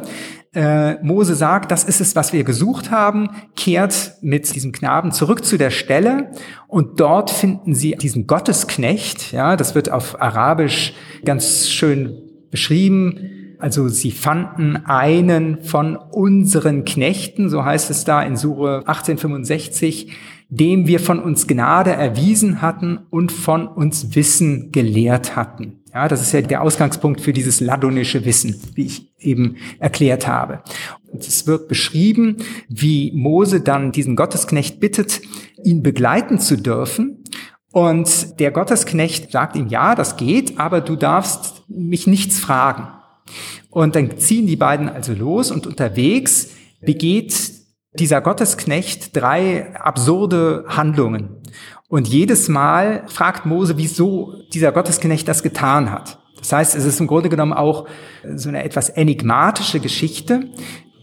äh, Mose sagt, das ist es, was wir gesucht haben, kehrt mit diesem Knaben zurück zu der Stelle und dort finden sie diesen Gottesknecht, ja, das wird auf Arabisch ganz schön beschrieben. Also sie fanden einen von unseren Knechten, so heißt es da in Sure 1865, dem wir von uns Gnade erwiesen hatten und von uns Wissen gelehrt hatten. Ja, das ist ja der Ausgangspunkt für dieses ladonische Wissen, wie ich eben erklärt habe. Und es wird beschrieben, wie Mose dann diesen Gottesknecht bittet, ihn begleiten zu dürfen. Und der Gottesknecht sagt ihm, ja, das geht, aber du darfst mich nichts fragen. Und dann ziehen die beiden also los und unterwegs begeht dieser Gottesknecht drei absurde Handlungen. Und jedes Mal fragt Mose, wieso dieser Gottesknecht das getan hat. Das heißt, es ist im Grunde genommen auch so eine etwas enigmatische Geschichte.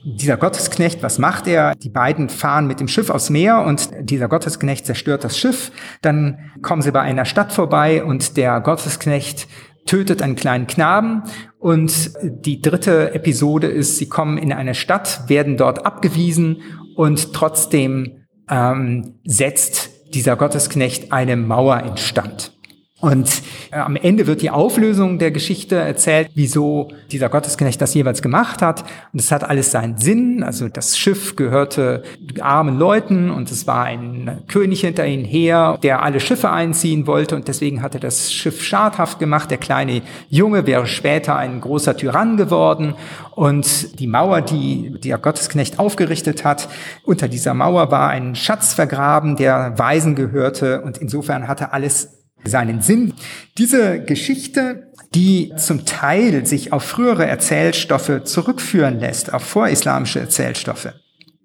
Dieser Gottesknecht, was macht er? Die beiden fahren mit dem Schiff aufs Meer und dieser Gottesknecht zerstört das Schiff. Dann kommen sie bei einer Stadt vorbei und der Gottesknecht tötet einen kleinen Knaben. Und die dritte Episode ist, sie kommen in eine Stadt, werden dort abgewiesen und trotzdem ähm, setzt dieser Gottesknecht eine Mauer instand. Und äh, am Ende wird die Auflösung der Geschichte erzählt, wieso dieser Gottesknecht das jeweils gemacht hat. Und es hat alles seinen Sinn. Also das Schiff gehörte armen Leuten und es war ein König hinter ihnen her, der alle Schiffe einziehen wollte und deswegen hatte das Schiff schadhaft gemacht. Der kleine Junge wäre später ein großer Tyrann geworden und die Mauer, die der Gottesknecht aufgerichtet hat, unter dieser Mauer war ein Schatz vergraben, der Weisen gehörte und insofern hatte alles seinen Sinn. Diese Geschichte, die zum Teil sich auf frühere Erzählstoffe zurückführen lässt, auf vorislamische Erzählstoffe.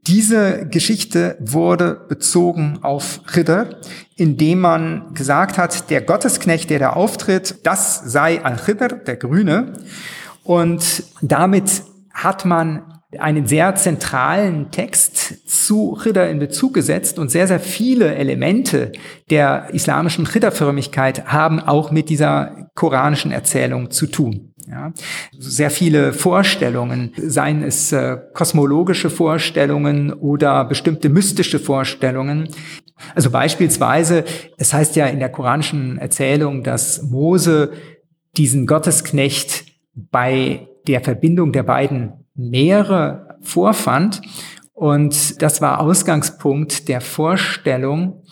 Diese Geschichte wurde bezogen auf Ridder, indem man gesagt hat, der Gottesknecht, der da auftritt, das sei Al-Khidr, der Grüne. Und damit hat man einen sehr zentralen Text zu Chidda in Bezug gesetzt und sehr, sehr viele Elemente der islamischen Chidda-Förmigkeit haben auch mit dieser koranischen Erzählung zu tun. Ja, sehr viele Vorstellungen, seien es äh, kosmologische Vorstellungen oder bestimmte mystische Vorstellungen. Also beispielsweise, es heißt ja in der koranischen Erzählung, dass Mose diesen Gottesknecht bei der Verbindung der beiden Meere vorfand. Und das war Ausgangspunkt der Vorstellung,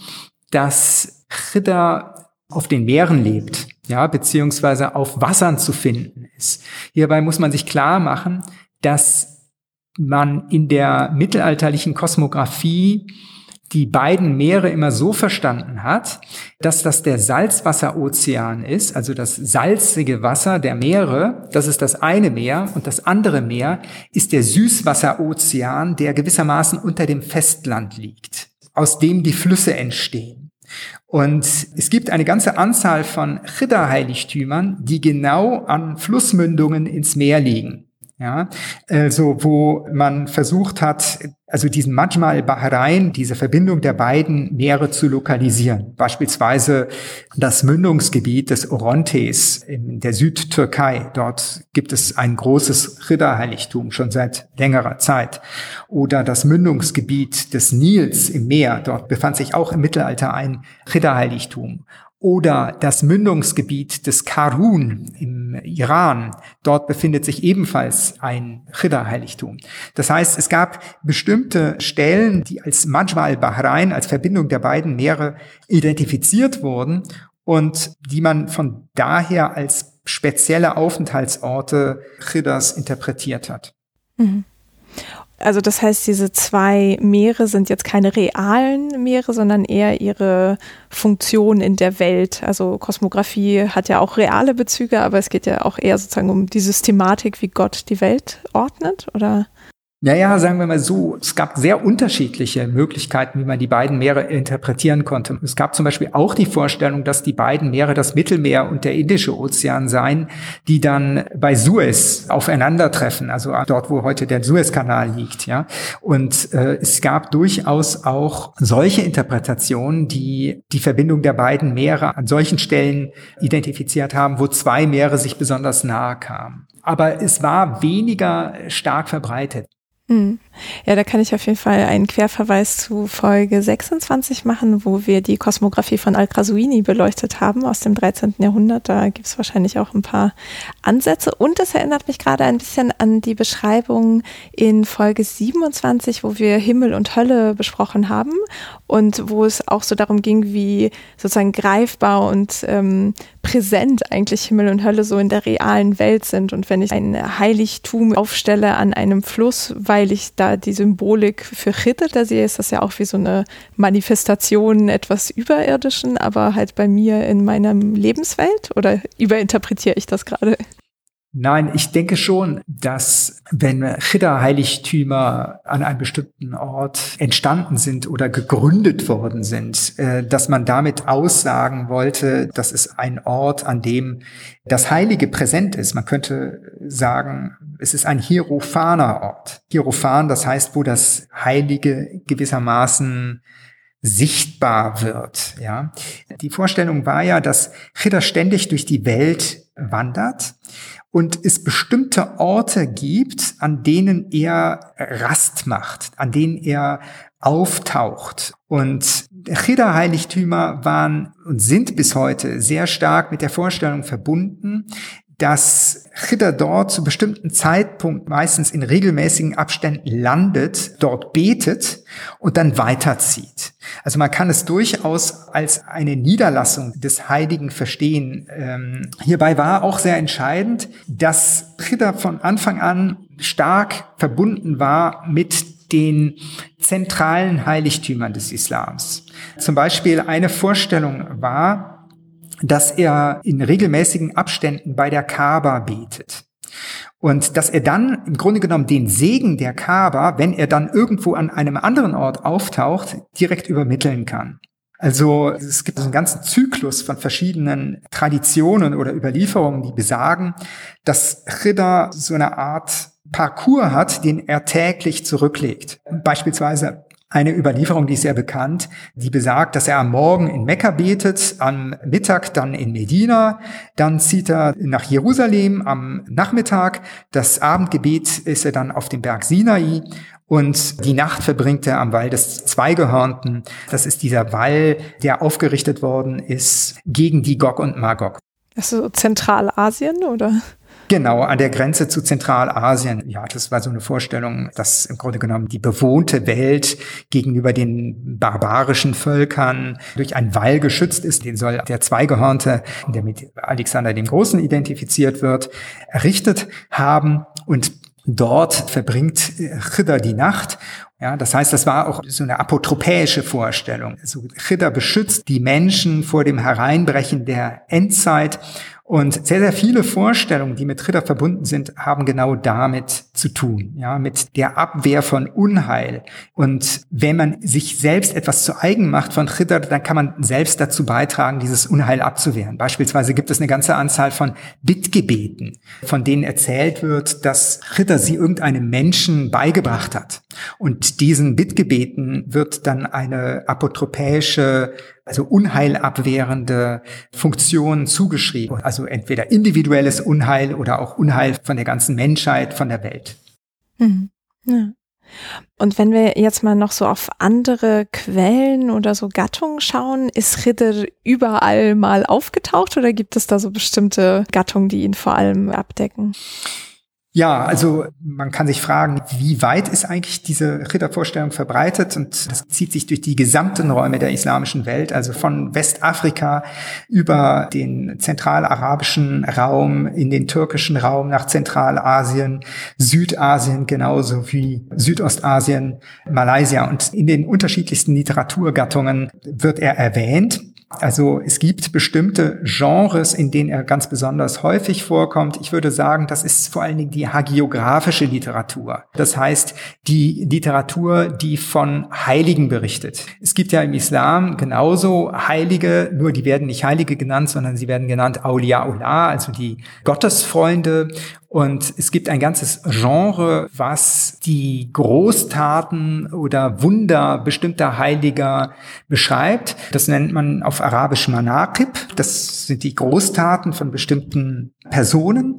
dass Chidda auf den Meeren lebt, ja, beziehungsweise auf Wassern zu finden ist. Hierbei muss man sich klar machen, dass man in der mittelalterlichen Kosmographie die beiden Meere immer so verstanden hat, dass das der Salzwasserozean ist, also das salzige Wasser der Meere, das ist das eine Meer und das andere Meer ist der Süßwasserozean, der gewissermaßen unter dem Festland liegt, aus dem die Flüsse entstehen. Und es gibt eine ganze Anzahl von Chidda-Heiligtümern, die genau an Flussmündungen ins Meer liegen. Ja, also wo man versucht hat, also diesen Majmal Bahrain, diese Verbindung der beiden Meere zu lokalisieren. Beispielsweise das Mündungsgebiet des Orontes in der Südtürkei. Dort gibt es ein großes Ridderheiligtum schon seit längerer Zeit. Oder das Mündungsgebiet des Nils im Meer. Dort befand sich auch im Mittelalter ein Ridderheiligtum oder das Mündungsgebiet des Karun im Iran. Dort befindet sich ebenfalls ein Chidda-Heiligtum. Das heißt, es gab bestimmte Stellen, die als Majma al-Bahrain, als Verbindung der beiden Meere identifiziert wurden und die man von daher als spezielle Aufenthaltsorte Chiddas interpretiert hat. Mhm. Also das heißt, diese zwei Meere sind jetzt keine realen Meere, sondern eher ihre Funktion in der Welt. Also Kosmographie hat ja auch reale Bezüge, aber es geht ja auch eher sozusagen um die Systematik, wie Gott die Welt ordnet, oder? Naja, sagen wir mal so, es gab sehr unterschiedliche Möglichkeiten, wie man die beiden Meere interpretieren konnte. Es gab zum Beispiel auch die Vorstellung, dass die beiden Meere das Mittelmeer und der Indische Ozean seien, die dann bei Suez aufeinandertreffen, also dort, wo heute der Suezkanal liegt. Ja, und äh, es gab durchaus auch solche Interpretationen, die die Verbindung der beiden Meere an solchen Stellen identifiziert haben, wo zwei Meere sich besonders nahe kamen. Aber es war weniger stark verbreitet. Hm. Ja, da kann ich auf jeden Fall einen Querverweis zu Folge 26 machen, wo wir die Kosmographie von Al-Qasuini beleuchtet haben aus dem 13. Jahrhundert. Da gibt es wahrscheinlich auch ein paar Ansätze. Und es erinnert mich gerade ein bisschen an die Beschreibung in Folge 27, wo wir Himmel und Hölle besprochen haben und wo es auch so darum ging, wie sozusagen greifbar und ähm, präsent eigentlich Himmel und Hölle so in der realen Welt sind. Und wenn ich ein Heiligtum aufstelle an einem Fluss, weil ich da die Symbolik für Chitte da sehe, ist das ja auch wie so eine Manifestation etwas Überirdischen, aber halt bei mir in meiner Lebenswelt oder überinterpretiere ich das gerade? Nein, ich denke schon, dass wenn Chidda-Heiligtümer an einem bestimmten Ort entstanden sind oder gegründet worden sind, äh, dass man damit aussagen wollte, das ist ein Ort, an dem das Heilige präsent ist. Man könnte sagen, es ist ein hierophaner Ort. Hierophan, das heißt, wo das Heilige gewissermaßen sichtbar wird, ja. Die Vorstellung war ja, dass Chidda ständig durch die Welt wandert und es bestimmte Orte gibt, an denen er Rast macht, an denen er auftaucht. Und Chida-Heiligtümer waren und sind bis heute sehr stark mit der Vorstellung verbunden, dass Chidda dort zu bestimmten Zeitpunkt meistens in regelmäßigen Abständen landet, dort betet und dann weiterzieht. Also man kann es durchaus als eine Niederlassung des Heiligen verstehen. Ähm, hierbei war auch sehr entscheidend, dass Chidda von Anfang an stark verbunden war mit den zentralen Heiligtümern des Islams. Zum Beispiel eine Vorstellung war, dass er in regelmäßigen Abständen bei der Kaaba betet. Und dass er dann im Grunde genommen den Segen der Kaaba, wenn er dann irgendwo an einem anderen Ort auftaucht, direkt übermitteln kann. Also es gibt einen ganzen Zyklus von verschiedenen Traditionen oder Überlieferungen, die besagen, dass Chida so eine Art Parcours hat, den er täglich zurücklegt. Beispielsweise eine Überlieferung, die ist sehr bekannt, die besagt, dass er am Morgen in Mekka betet, am Mittag dann in Medina, dann zieht er nach Jerusalem am Nachmittag, das Abendgebet ist er dann auf dem Berg Sinai und die Nacht verbringt er am Wall des Zweigehörnten. Das ist dieser Wall, der aufgerichtet worden ist gegen die Gog und Magog. Also Zentralasien oder? Genau, an der Grenze zu Zentralasien. Ja, das war so eine Vorstellung, dass im Grunde genommen die bewohnte Welt gegenüber den barbarischen Völkern durch einen Wall geschützt ist. Den soll der Zweigehörnte, der mit Alexander dem Großen identifiziert wird, errichtet haben. Und dort verbringt Chidda die Nacht ja, das heißt, das war auch so eine apotropäische Vorstellung. Also Chidda beschützt die Menschen vor dem Hereinbrechen der Endzeit und sehr, sehr viele Vorstellungen, die mit Ritter verbunden sind, haben genau damit zu tun, ja, mit der Abwehr von Unheil. Und wenn man sich selbst etwas zu eigen macht von Ritter, dann kann man selbst dazu beitragen, dieses Unheil abzuwehren. Beispielsweise gibt es eine ganze Anzahl von Bittgebeten, von denen erzählt wird, dass Ritter sie irgendeinem Menschen beigebracht hat. Und diesen Bittgebeten wird dann eine apotropäische also unheilabwehrende Funktionen zugeschrieben. Also entweder individuelles Unheil oder auch Unheil von der ganzen Menschheit, von der Welt. Mhm. Ja. Und wenn wir jetzt mal noch so auf andere Quellen oder so Gattungen schauen, ist Ritter überall mal aufgetaucht oder gibt es da so bestimmte Gattungen, die ihn vor allem abdecken? Ja, also man kann sich fragen, wie weit ist eigentlich diese Rittervorstellung verbreitet? Und das zieht sich durch die gesamten Räume der islamischen Welt, also von Westafrika über den zentralarabischen Raum, in den türkischen Raum nach Zentralasien, Südasien genauso wie Südostasien, Malaysia. Und in den unterschiedlichsten Literaturgattungen wird er erwähnt. Also es gibt bestimmte Genres, in denen er ganz besonders häufig vorkommt. Ich würde sagen, das ist vor allen Dingen die hagiographische Literatur. Das heißt, die Literatur, die von Heiligen berichtet. Es gibt ja im Islam genauso Heilige, nur die werden nicht Heilige genannt, sondern sie werden genannt Auliaullah, also die Gottesfreunde. Und es gibt ein ganzes Genre, was die Großtaten oder Wunder bestimmter Heiliger beschreibt. Das nennt man auf Arabisch Manaqib. Das sind die Großtaten von bestimmten Personen.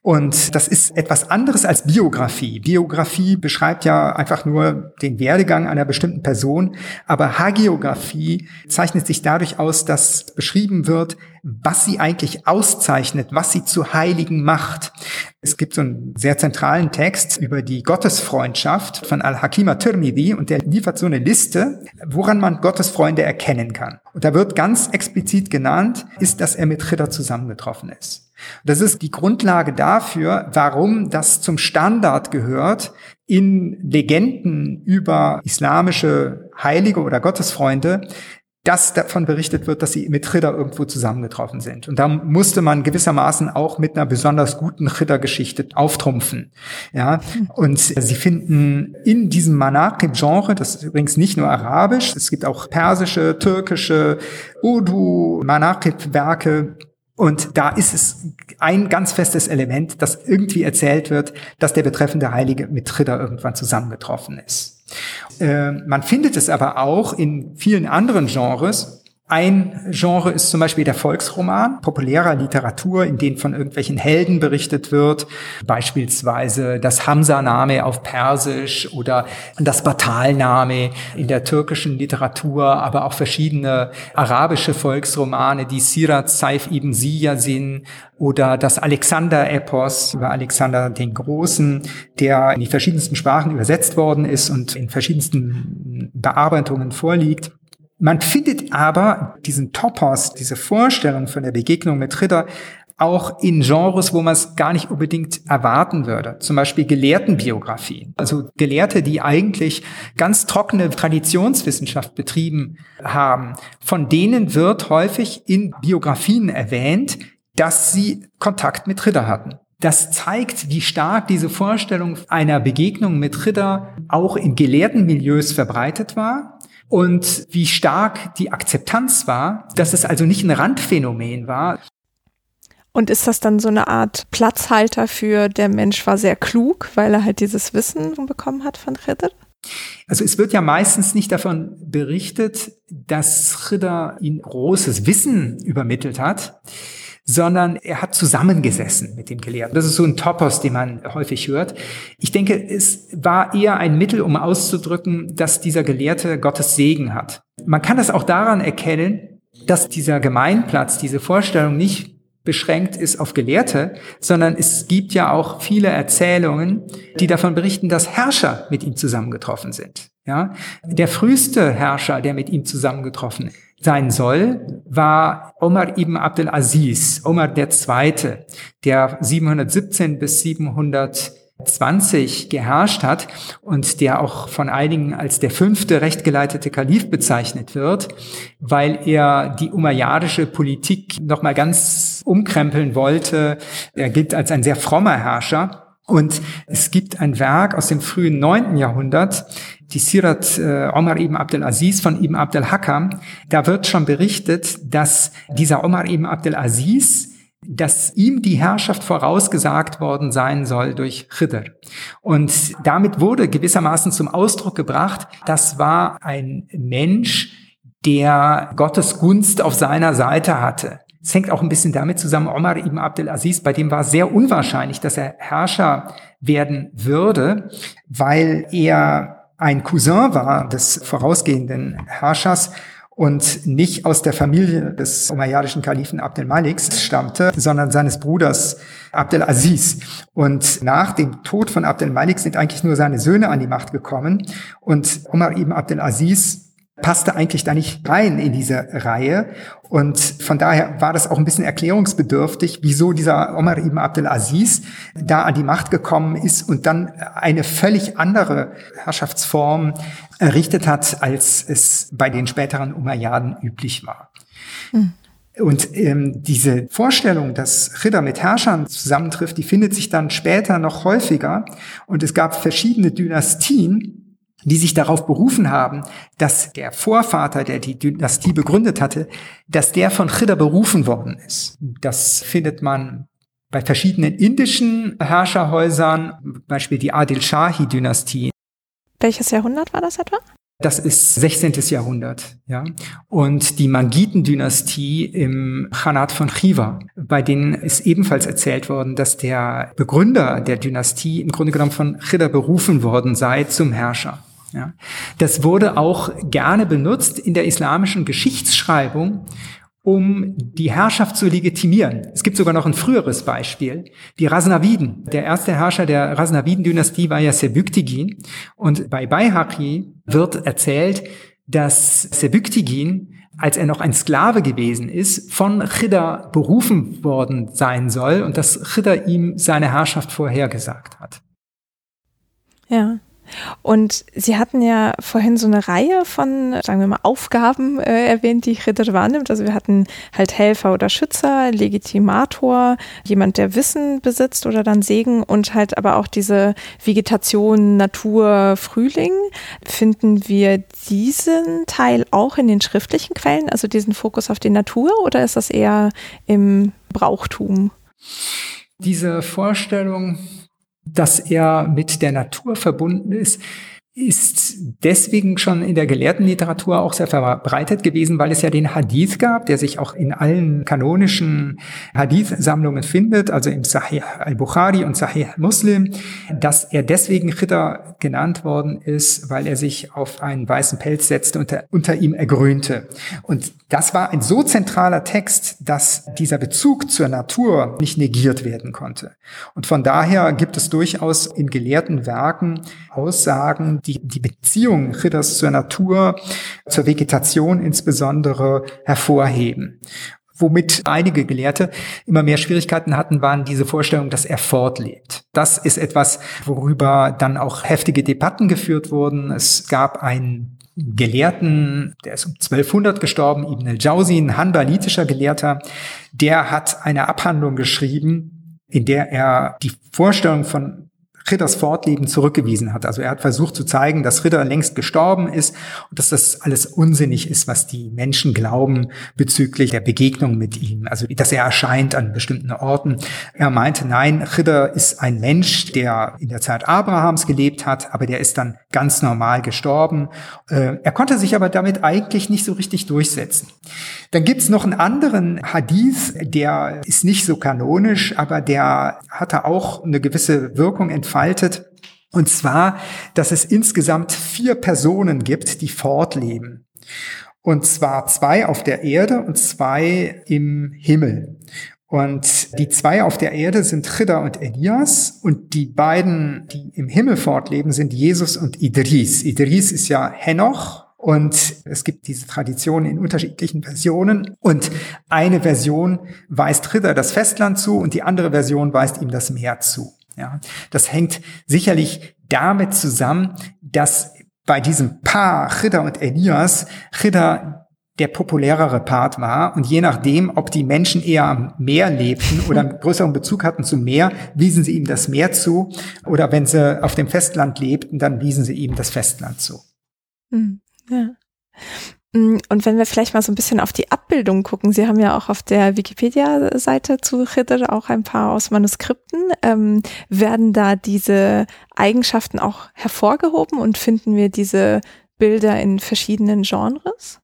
Und das ist etwas anderes als Biografie. Biografie beschreibt ja einfach nur den Werdegang einer bestimmten Person. Aber Hagiografie zeichnet sich dadurch aus, dass beschrieben wird, was sie eigentlich auszeichnet, was sie zu Heiligen macht. Es gibt so einen sehr zentralen Text über die Gottesfreundschaft von Al-Hakima Tirmidhi und der liefert so eine Liste, woran man Gottesfreunde erkennen kann. Und da wird ganz explizit genannt, ist, dass er mit Chidda zusammengetroffen ist. Das ist die Grundlage dafür, warum das zum Standard gehört, in Legenden über islamische Heilige oder Gottesfreunde dass davon berichtet wird, dass sie mit Chidda irgendwo zusammengetroffen sind. Und da musste man gewissermaßen auch mit einer besonders guten Chidda-Geschichte auftrumpfen. Ja, und sie finden in diesem Manaqib-Genre, das ist übrigens nicht nur arabisch, es gibt auch persische, türkische, Urdu, Manaqib-Werke, und da ist es ein ganz festes Element, das irgendwie erzählt wird, dass der betreffende Heilige mit Chidda irgendwann zusammengetroffen ist. Äh, man findet es aber auch in vielen anderen Genres, ein Genre ist zum Beispiel der Volksroman, populärer Literatur, in denen von irgendwelchen Helden berichtet wird, beispielsweise das Hamza-Name auf Persisch oder das Batal-Name in der türkischen Literatur, aber auch verschiedene arabische Volksromane, die Sirat Saif ibn Siya sind oder das Alexander-Epos über Alexander den Großen, der in die verschiedensten Sprachen übersetzt worden ist und in verschiedensten Bearbeitungen vorliegt. Man findet aber diesen Topos, diese Vorstellung von der Begegnung mit Ritter auch in Genres, wo man es gar nicht unbedingt erwarten würde. Zum Beispiel Gelehrtenbiografien. Also Gelehrte, die eigentlich ganz trockene Traditionswissenschaft betrieben haben. Von denen wird häufig in Biografien erwähnt, dass sie Kontakt mit Ritter hatten. Das zeigt, wie stark diese Vorstellung einer Begegnung mit Ritter auch in gelehrten Milieus verbreitet war und wie stark die Akzeptanz war, dass es also nicht ein Randphänomen war. Und ist das dann so eine Art Platzhalter für der Mensch war sehr klug, weil er halt dieses Wissen bekommen hat von Ritter? Also es wird ja meistens nicht davon berichtet, dass Ritter ihm großes Wissen übermittelt hat sondern er hat zusammengesessen mit dem Gelehrten. Das ist so ein Topos, den man häufig hört. Ich denke, es war eher ein Mittel, um auszudrücken, dass dieser Gelehrte Gottes Segen hat. Man kann das auch daran erkennen, dass dieser Gemeinplatz, diese Vorstellung nicht beschränkt ist auf Gelehrte, sondern es gibt ja auch viele Erzählungen, die davon berichten, dass Herrscher mit ihm zusammengetroffen sind. Ja, der früheste Herrscher, der mit ihm zusammengetroffen sein soll, war Omar ibn Abdel Aziz, Omar Zweite, der 717 bis 700 20 geherrscht hat und der auch von einigen als der fünfte rechtgeleitete Kalif bezeichnet wird, weil er die umayyadische Politik nochmal ganz umkrempeln wollte. Er gilt als ein sehr frommer Herrscher. Und es gibt ein Werk aus dem frühen neunten Jahrhundert, die Sirat äh, Omar ibn Abdel Aziz von ibn Abdel Hakam. Da wird schon berichtet, dass dieser Omar ibn Abdel Aziz dass ihm die Herrschaft vorausgesagt worden sein soll durch Khidr. Und damit wurde gewissermaßen zum Ausdruck gebracht, das war ein Mensch, der Gottes Gunst auf seiner Seite hatte. Es hängt auch ein bisschen damit zusammen, Omar ibn Abdel Aziz, bei dem war sehr unwahrscheinlich, dass er Herrscher werden würde, weil er ein Cousin war des vorausgehenden Herrschers und nicht aus der Familie des umayyadischen Kalifen Abdel Maliks stammte, sondern seines Bruders Abdel Aziz. Und nach dem Tod von Abdel Malik sind eigentlich nur seine Söhne an die Macht gekommen. Und Omar ibn Abdel Aziz passte eigentlich da nicht rein in diese Reihe. Und von daher war das auch ein bisschen erklärungsbedürftig, wieso dieser Omar ibn Abdel Aziz da an die Macht gekommen ist und dann eine völlig andere Herrschaftsform errichtet hat, als es bei den späteren Umayyaden üblich war. Mhm. Und ähm, diese Vorstellung, dass Ridder mit Herrschern zusammentrifft, die findet sich dann später noch häufiger. Und es gab verschiedene Dynastien, die sich darauf berufen haben, dass der Vorvater, der die Dynastie begründet hatte, dass der von Khidr berufen worden ist. Das findet man bei verschiedenen indischen Herrscherhäusern, zum Beispiel die Adil Shahi-Dynastie. Welches Jahrhundert war das etwa? Das ist 16. Jahrhundert, ja. Und die Mangiten-Dynastie im Khanat von Khiva, bei denen ist ebenfalls erzählt worden, dass der Begründer der Dynastie im Grunde genommen von Khidr berufen worden sei zum Herrscher. Ja. Das wurde auch gerne benutzt in der islamischen Geschichtsschreibung, um die Herrschaft zu legitimieren. Es gibt sogar noch ein früheres Beispiel. Die Rasnaviden. Der erste Herrscher der Rasnaviden-Dynastie war ja Sebüktigin. Und bei Bayhaqi wird erzählt, dass Sebüktigin, als er noch ein Sklave gewesen ist, von Chidda berufen worden sein soll und dass Chidda ihm seine Herrschaft vorhergesagt hat. Ja, und Sie hatten ja vorhin so eine Reihe von, sagen wir mal, Aufgaben äh, erwähnt, die Ritter wahrnimmt. Also wir hatten halt Helfer oder Schützer, Legitimator, jemand, der Wissen besitzt oder dann Segen und halt aber auch diese Vegetation, Natur, Frühling. Finden wir diesen Teil auch in den schriftlichen Quellen, also diesen Fokus auf die Natur oder ist das eher im Brauchtum? Diese Vorstellung, dass er mit der Natur verbunden ist, ist deswegen schon in der Gelehrtenliteratur auch sehr verbreitet gewesen, weil es ja den Hadith gab, der sich auch in allen kanonischen Hadith-Sammlungen findet, also im Sahih al-Bukhari und Sahih Muslim, dass er deswegen Ritter genannt worden ist, weil er sich auf einen weißen Pelz setzte und unter ihm ergrünte. Und das war ein so zentraler Text, dass dieser Bezug zur Natur nicht negiert werden konnte. Und von daher gibt es durchaus in gelehrten Werken Aussagen, die die Beziehung Ridders zur Natur, zur Vegetation insbesondere hervorheben. Womit einige Gelehrte immer mehr Schwierigkeiten hatten, waren diese Vorstellung, dass er fortlebt. Das ist etwas, worüber dann auch heftige Debatten geführt wurden. Es gab einen Gelehrten, der ist um 1200 gestorben, Ibn al-Jawzi, ein hanbalitischer Gelehrter, der hat eine Abhandlung geschrieben, in der er die Vorstellung von Ridders Fortleben zurückgewiesen hat. Also er hat versucht zu zeigen, dass Ritter längst gestorben ist und dass das alles unsinnig ist, was die Menschen glauben bezüglich der Begegnung mit ihm. Also dass er erscheint an bestimmten Orten. Er meinte, nein, Ritter ist ein Mensch, der in der Zeit Abrahams gelebt hat, aber der ist dann ganz normal gestorben. Äh, er konnte sich aber damit eigentlich nicht so richtig durchsetzen. Dann gibt's noch einen anderen Hadith, der ist nicht so kanonisch, aber der hatte auch eine gewisse Wirkung entfaltet entfaltet. Und zwar, dass es insgesamt vier Personen gibt, die fortleben. Und zwar zwei auf der Erde und zwei im Himmel. Und die zwei auf der Erde sind Chida und Elias und die beiden, die im Himmel fortleben, sind Jesus und Idris. Idris ist ja Henoch und es gibt diese Tradition in unterschiedlichen Versionen und eine Version weist Chida das Festland zu und die andere Version weist ihm das Meer zu. Ja, das hängt sicherlich damit zusammen, dass bei diesem Paar Chida und Elias Chida der populärere Part war. Und je nachdem, ob die Menschen eher am Meer lebten oder einen größeren Bezug hatten zum Meer, wiesen sie ihm das Meer zu. Oder wenn sie auf dem Festland lebten, dann wiesen sie ihm das Festland zu. Hm, ja. Hm, und wenn wir vielleicht mal so ein bisschen auf die Abbildung gucken, Sie haben ja auch auf der Wikipedia-Seite zu Khidr auch ein paar aus Manuskripten. Ähm, werden da diese Eigenschaften auch hervorgehoben und finden wir diese Bilder in verschiedenen Genres?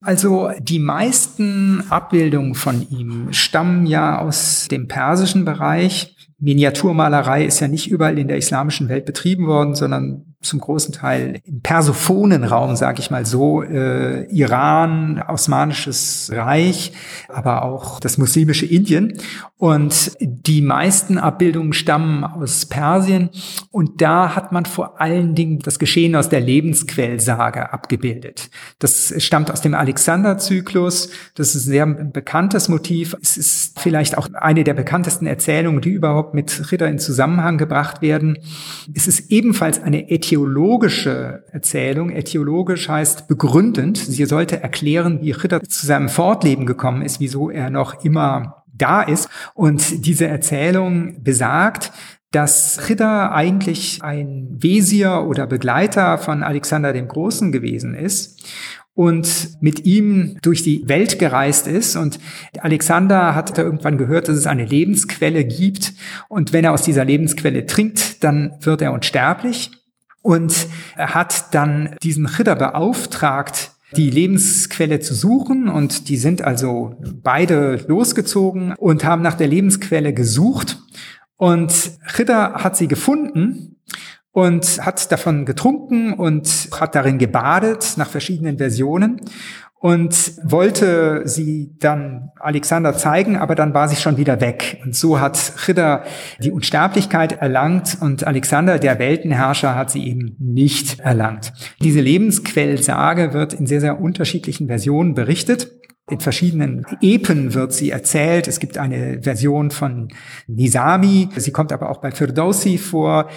Also die meisten Abbildungen von ihm stammen ja aus dem persischen Bereich. Miniaturmalerei ist ja nicht überall in der islamischen Welt betrieben worden, sondern zum großen Teil im persophonen Raum, sage ich mal so, äh, Iran, Osmanisches Reich, aber auch das muslimische Indien. Und die meisten Abbildungen stammen aus Persien. Und da hat man vor allen Dingen das Geschehen aus der Lebensquellsage abgebildet. Das stammt aus dem Alexander-Zyklus. Das ist ein sehr bekanntes Motiv. Es ist vielleicht auch eine der bekanntesten Erzählungen, die überhaupt mit Ritter in Zusammenhang gebracht werden. Es ist ebenfalls eine Ethik äthiologische Erzählung. Äthiologisch heißt begründend. Sie sollte erklären, wie Ritter zu seinem Fortleben gekommen ist, wieso er noch immer da ist. Und diese Erzählung besagt, dass Ritter eigentlich ein Wesir oder Begleiter von Alexander dem Großen gewesen ist und mit ihm durch die Welt gereist ist. Und Alexander hat irgendwann gehört, dass es eine Lebensquelle gibt. Und wenn er aus dieser Lebensquelle trinkt, dann wird er unsterblich und er hat dann diesen Ritter beauftragt, die Lebensquelle zu suchen. Und die sind also beide losgezogen und haben nach der Lebensquelle gesucht. Und Ritter hat sie gefunden und hat davon getrunken und hat darin gebadet nach verschiedenen Versionen und wollte sie dann Alexander zeigen, aber dann war sie schon wieder weg. Und so hat Chidda die Unsterblichkeit erlangt und Alexander, der Weltenherrscher, hat sie eben nicht erlangt. Diese Lebensquellsage wird in sehr, sehr unterschiedlichen Versionen berichtet. In verschiedenen Epen wird sie erzählt. Es gibt eine Version von Nizami. Sie kommt aber auch bei Firdausi vor.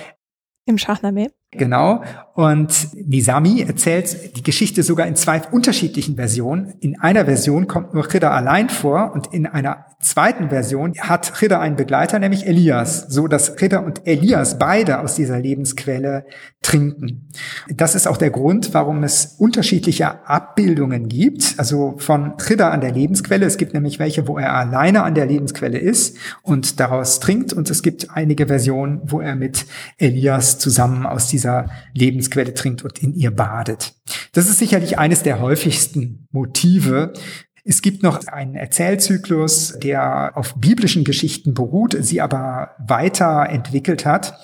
Im Shahnameh. Genau. Und Nizami erzählt die Geschichte sogar in zwei unterschiedlichen Versionen. In einer Version kommt nur Chida allein vor und in einer zweiten Version hat Chida einen Begleiter, nämlich Elias, so dass Chida und Elias beide aus dieser Lebensquelle trinken. Das ist auch der Grund, warum es unterschiedliche Abbildungen gibt, also von Chida an der Lebensquelle. Es gibt nämlich welche, wo er alleine an der Lebensquelle ist und daraus trinkt und es gibt einige Versionen, wo er mit Elias zusammen aus dieser Lebensquelle trinkt und in ihr badet. Das ist sicherlich eines der häufigsten Motive, es gibt noch einen Erzählzyklus, der auf biblischen Geschichten beruht, sie aber weiterentwickelt hat.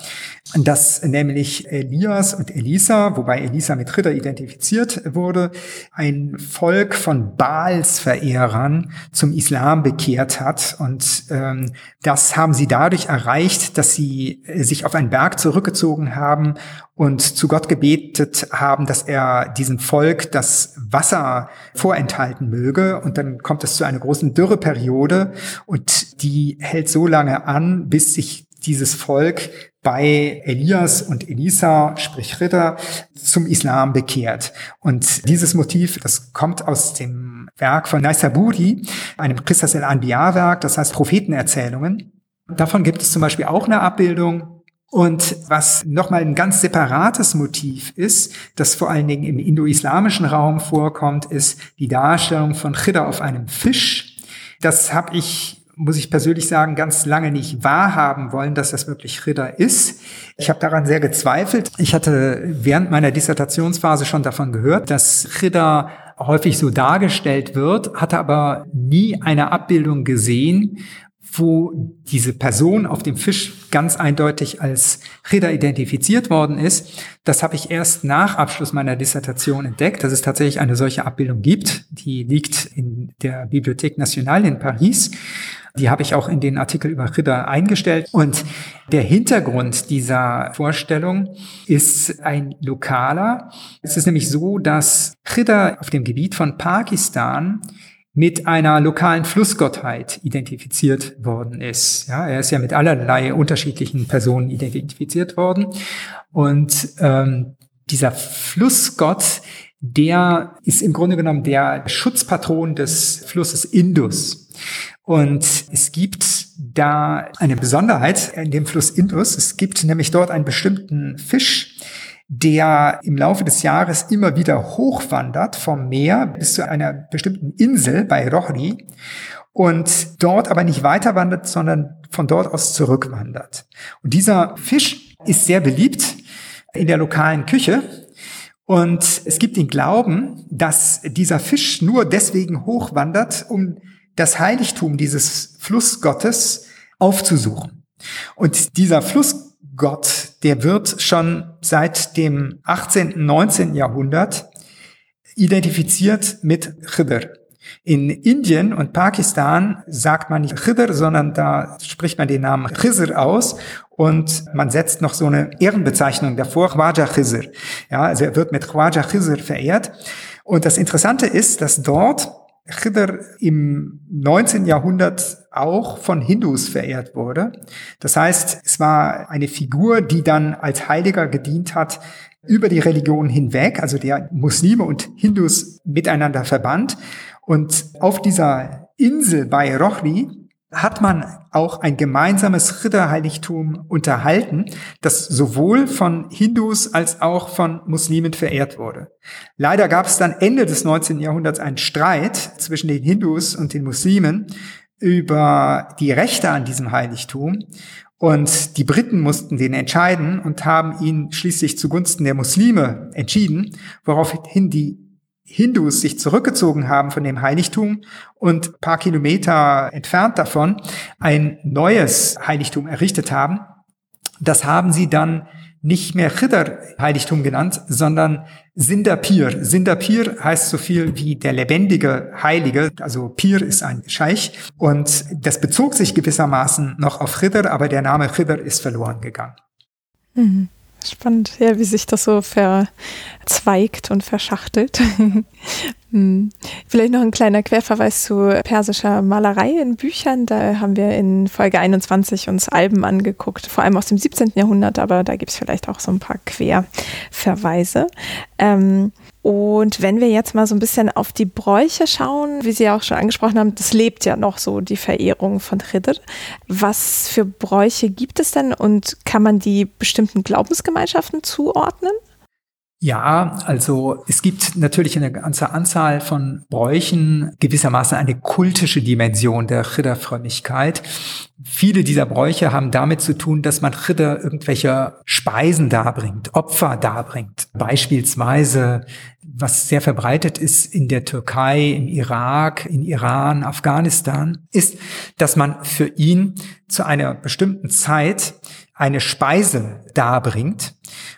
Das nämlich Elias und Elisa, wobei Elisa mit Ritter identifiziert wurde, ein Volk von Baals-Verehrern zum Islam bekehrt hat. Und ähm, das haben sie dadurch erreicht, dass sie sich auf einen Berg zurückgezogen haben und zu Gott gebetet haben, dass er diesem Volk das Wasser vorenthalten möge. Und dann kommt es zu einer großen Dürreperiode und die hält so lange an, bis sich dieses Volk bei Elias und Elisa, sprich Ritter, zum Islam bekehrt. Und dieses Motiv, das kommt aus dem Werk von Naisaburi, einem Christas el-Anbiya-Werk, das heißt Prophetenerzählungen. Davon gibt es zum Beispiel auch eine Abbildung und was nochmal ein ganz separates Motiv ist, das vor allen Dingen im indo-islamischen Raum vorkommt, ist die Darstellung von Chidda auf einem Fisch. Das habe ich, muss ich persönlich sagen, ganz lange nicht wahrhaben wollen, dass das wirklich Chidda ist. Ich habe daran sehr gezweifelt. Ich hatte während meiner Dissertationsphase schon davon gehört, dass Chidda häufig so dargestellt wird, hatte aber nie eine Abbildung gesehen, wo diese Person auf dem Fisch ganz eindeutig als Cheda identifiziert worden ist. Das habe ich erst nach Abschluss meiner Dissertation entdeckt, dass es tatsächlich eine solche Abbildung gibt. Die liegt in der Bibliothèque Nationale in Paris. Die habe ich auch in den Artikel über Chidr eingestellt. Und der Hintergrund dieser Vorstellung ist ein lokaler. Es ist nämlich so, dass Chidr auf dem Gebiet von Pakistan mit einer lokalen Flussgottheit identifiziert worden ist. Ja, er ist ja mit allerlei unterschiedlichen Personen identifiziert worden. Und ähm, dieser Flussgott, der ist im Grunde genommen der Schutzpatron des Flusses Indus. Und es gibt da eine Besonderheit in dem Fluss Indus. Es gibt nämlich dort einen bestimmten Fisch, der im Laufe des Jahres immer wieder hochwandert vom Meer bis zu einer bestimmten Insel bei Rohri und dort aber nicht weiter wandert, sondern von dort aus zurückwandert. Und dieser Fisch ist sehr beliebt in der lokalen Küche. Und es gibt den Glauben, dass dieser Fisch nur deswegen hochwandert, um das Heiligtum dieses Flussgottes aufzusuchen. Und dieser Flussgott, der wird schon seit dem 18., 19. Jahrhundert identifiziert mit Khidr. In Indien und Pakistan sagt man nicht Khidr, sondern da spricht man den Namen Khizr aus und man setzt noch so eine Ehrenbezeichnung davor, Khwaja Khizr. Ja, also er wird mit Khwaja Khizr verehrt. Und das Interessante ist, dass dort Khidr im 19. Jahrhundert auch von Hindus verehrt wurde. Das heißt, es war eine Figur, die dann als Heiliger gedient hat über die Religion hinweg, also der Muslime und Hindus miteinander verband. Und auf dieser Insel bei Rochli hat man auch ein gemeinsames Ritterheiligtum unterhalten, das sowohl von Hindus als auch von Muslimen verehrt wurde. Leider gab es dann Ende des 19. Jahrhunderts einen Streit zwischen den Hindus und den Muslimen über die Rechte an diesem Heiligtum. Und die Briten mussten den entscheiden und haben ihn schließlich zugunsten der Muslime entschieden, woraufhin die Hindus sich zurückgezogen haben von dem Heiligtum und paar Kilometer entfernt davon ein neues Heiligtum errichtet haben. Das haben sie dann nicht mehr Chidr-Heiligtum genannt, sondern Sindapir. Sindapir heißt so viel wie der lebendige Heilige, also Pir ist ein Scheich und das bezog sich gewissermaßen noch auf Chidr, aber der Name Chidr ist verloren gegangen. Mhm. Spannend, ja, wie sich das so verzweigt und verschachtelt. Hm. Vielleicht noch ein kleiner Querverweis zu persischer Malerei in Büchern. Da haben wir in Folge 21 uns Alben angeguckt, vor allem aus dem 17. Jahrhundert, aber da gibt es vielleicht auch so ein paar Querverweise. Ähm, und wenn wir jetzt mal so ein bisschen auf die Bräuche schauen, wie Sie ja auch schon angesprochen haben, das lebt ja noch so, die Verehrung von Khidr. Was für Bräuche gibt es denn und kann man die bestimmten Glaubensgemeinschaften zuordnen? Ja, also es gibt natürlich eine ganze Anzahl von Bräuchen, gewissermaßen eine kultische Dimension der Chidder-Frömmigkeit. Viele dieser Bräuche haben damit zu tun, dass man Chidder irgendwelche Speisen darbringt, Opfer darbringt. Beispielsweise, was sehr verbreitet ist in der Türkei, im Irak, in Iran, Afghanistan, ist, dass man für ihn zu einer bestimmten Zeit eine Speise darbringt.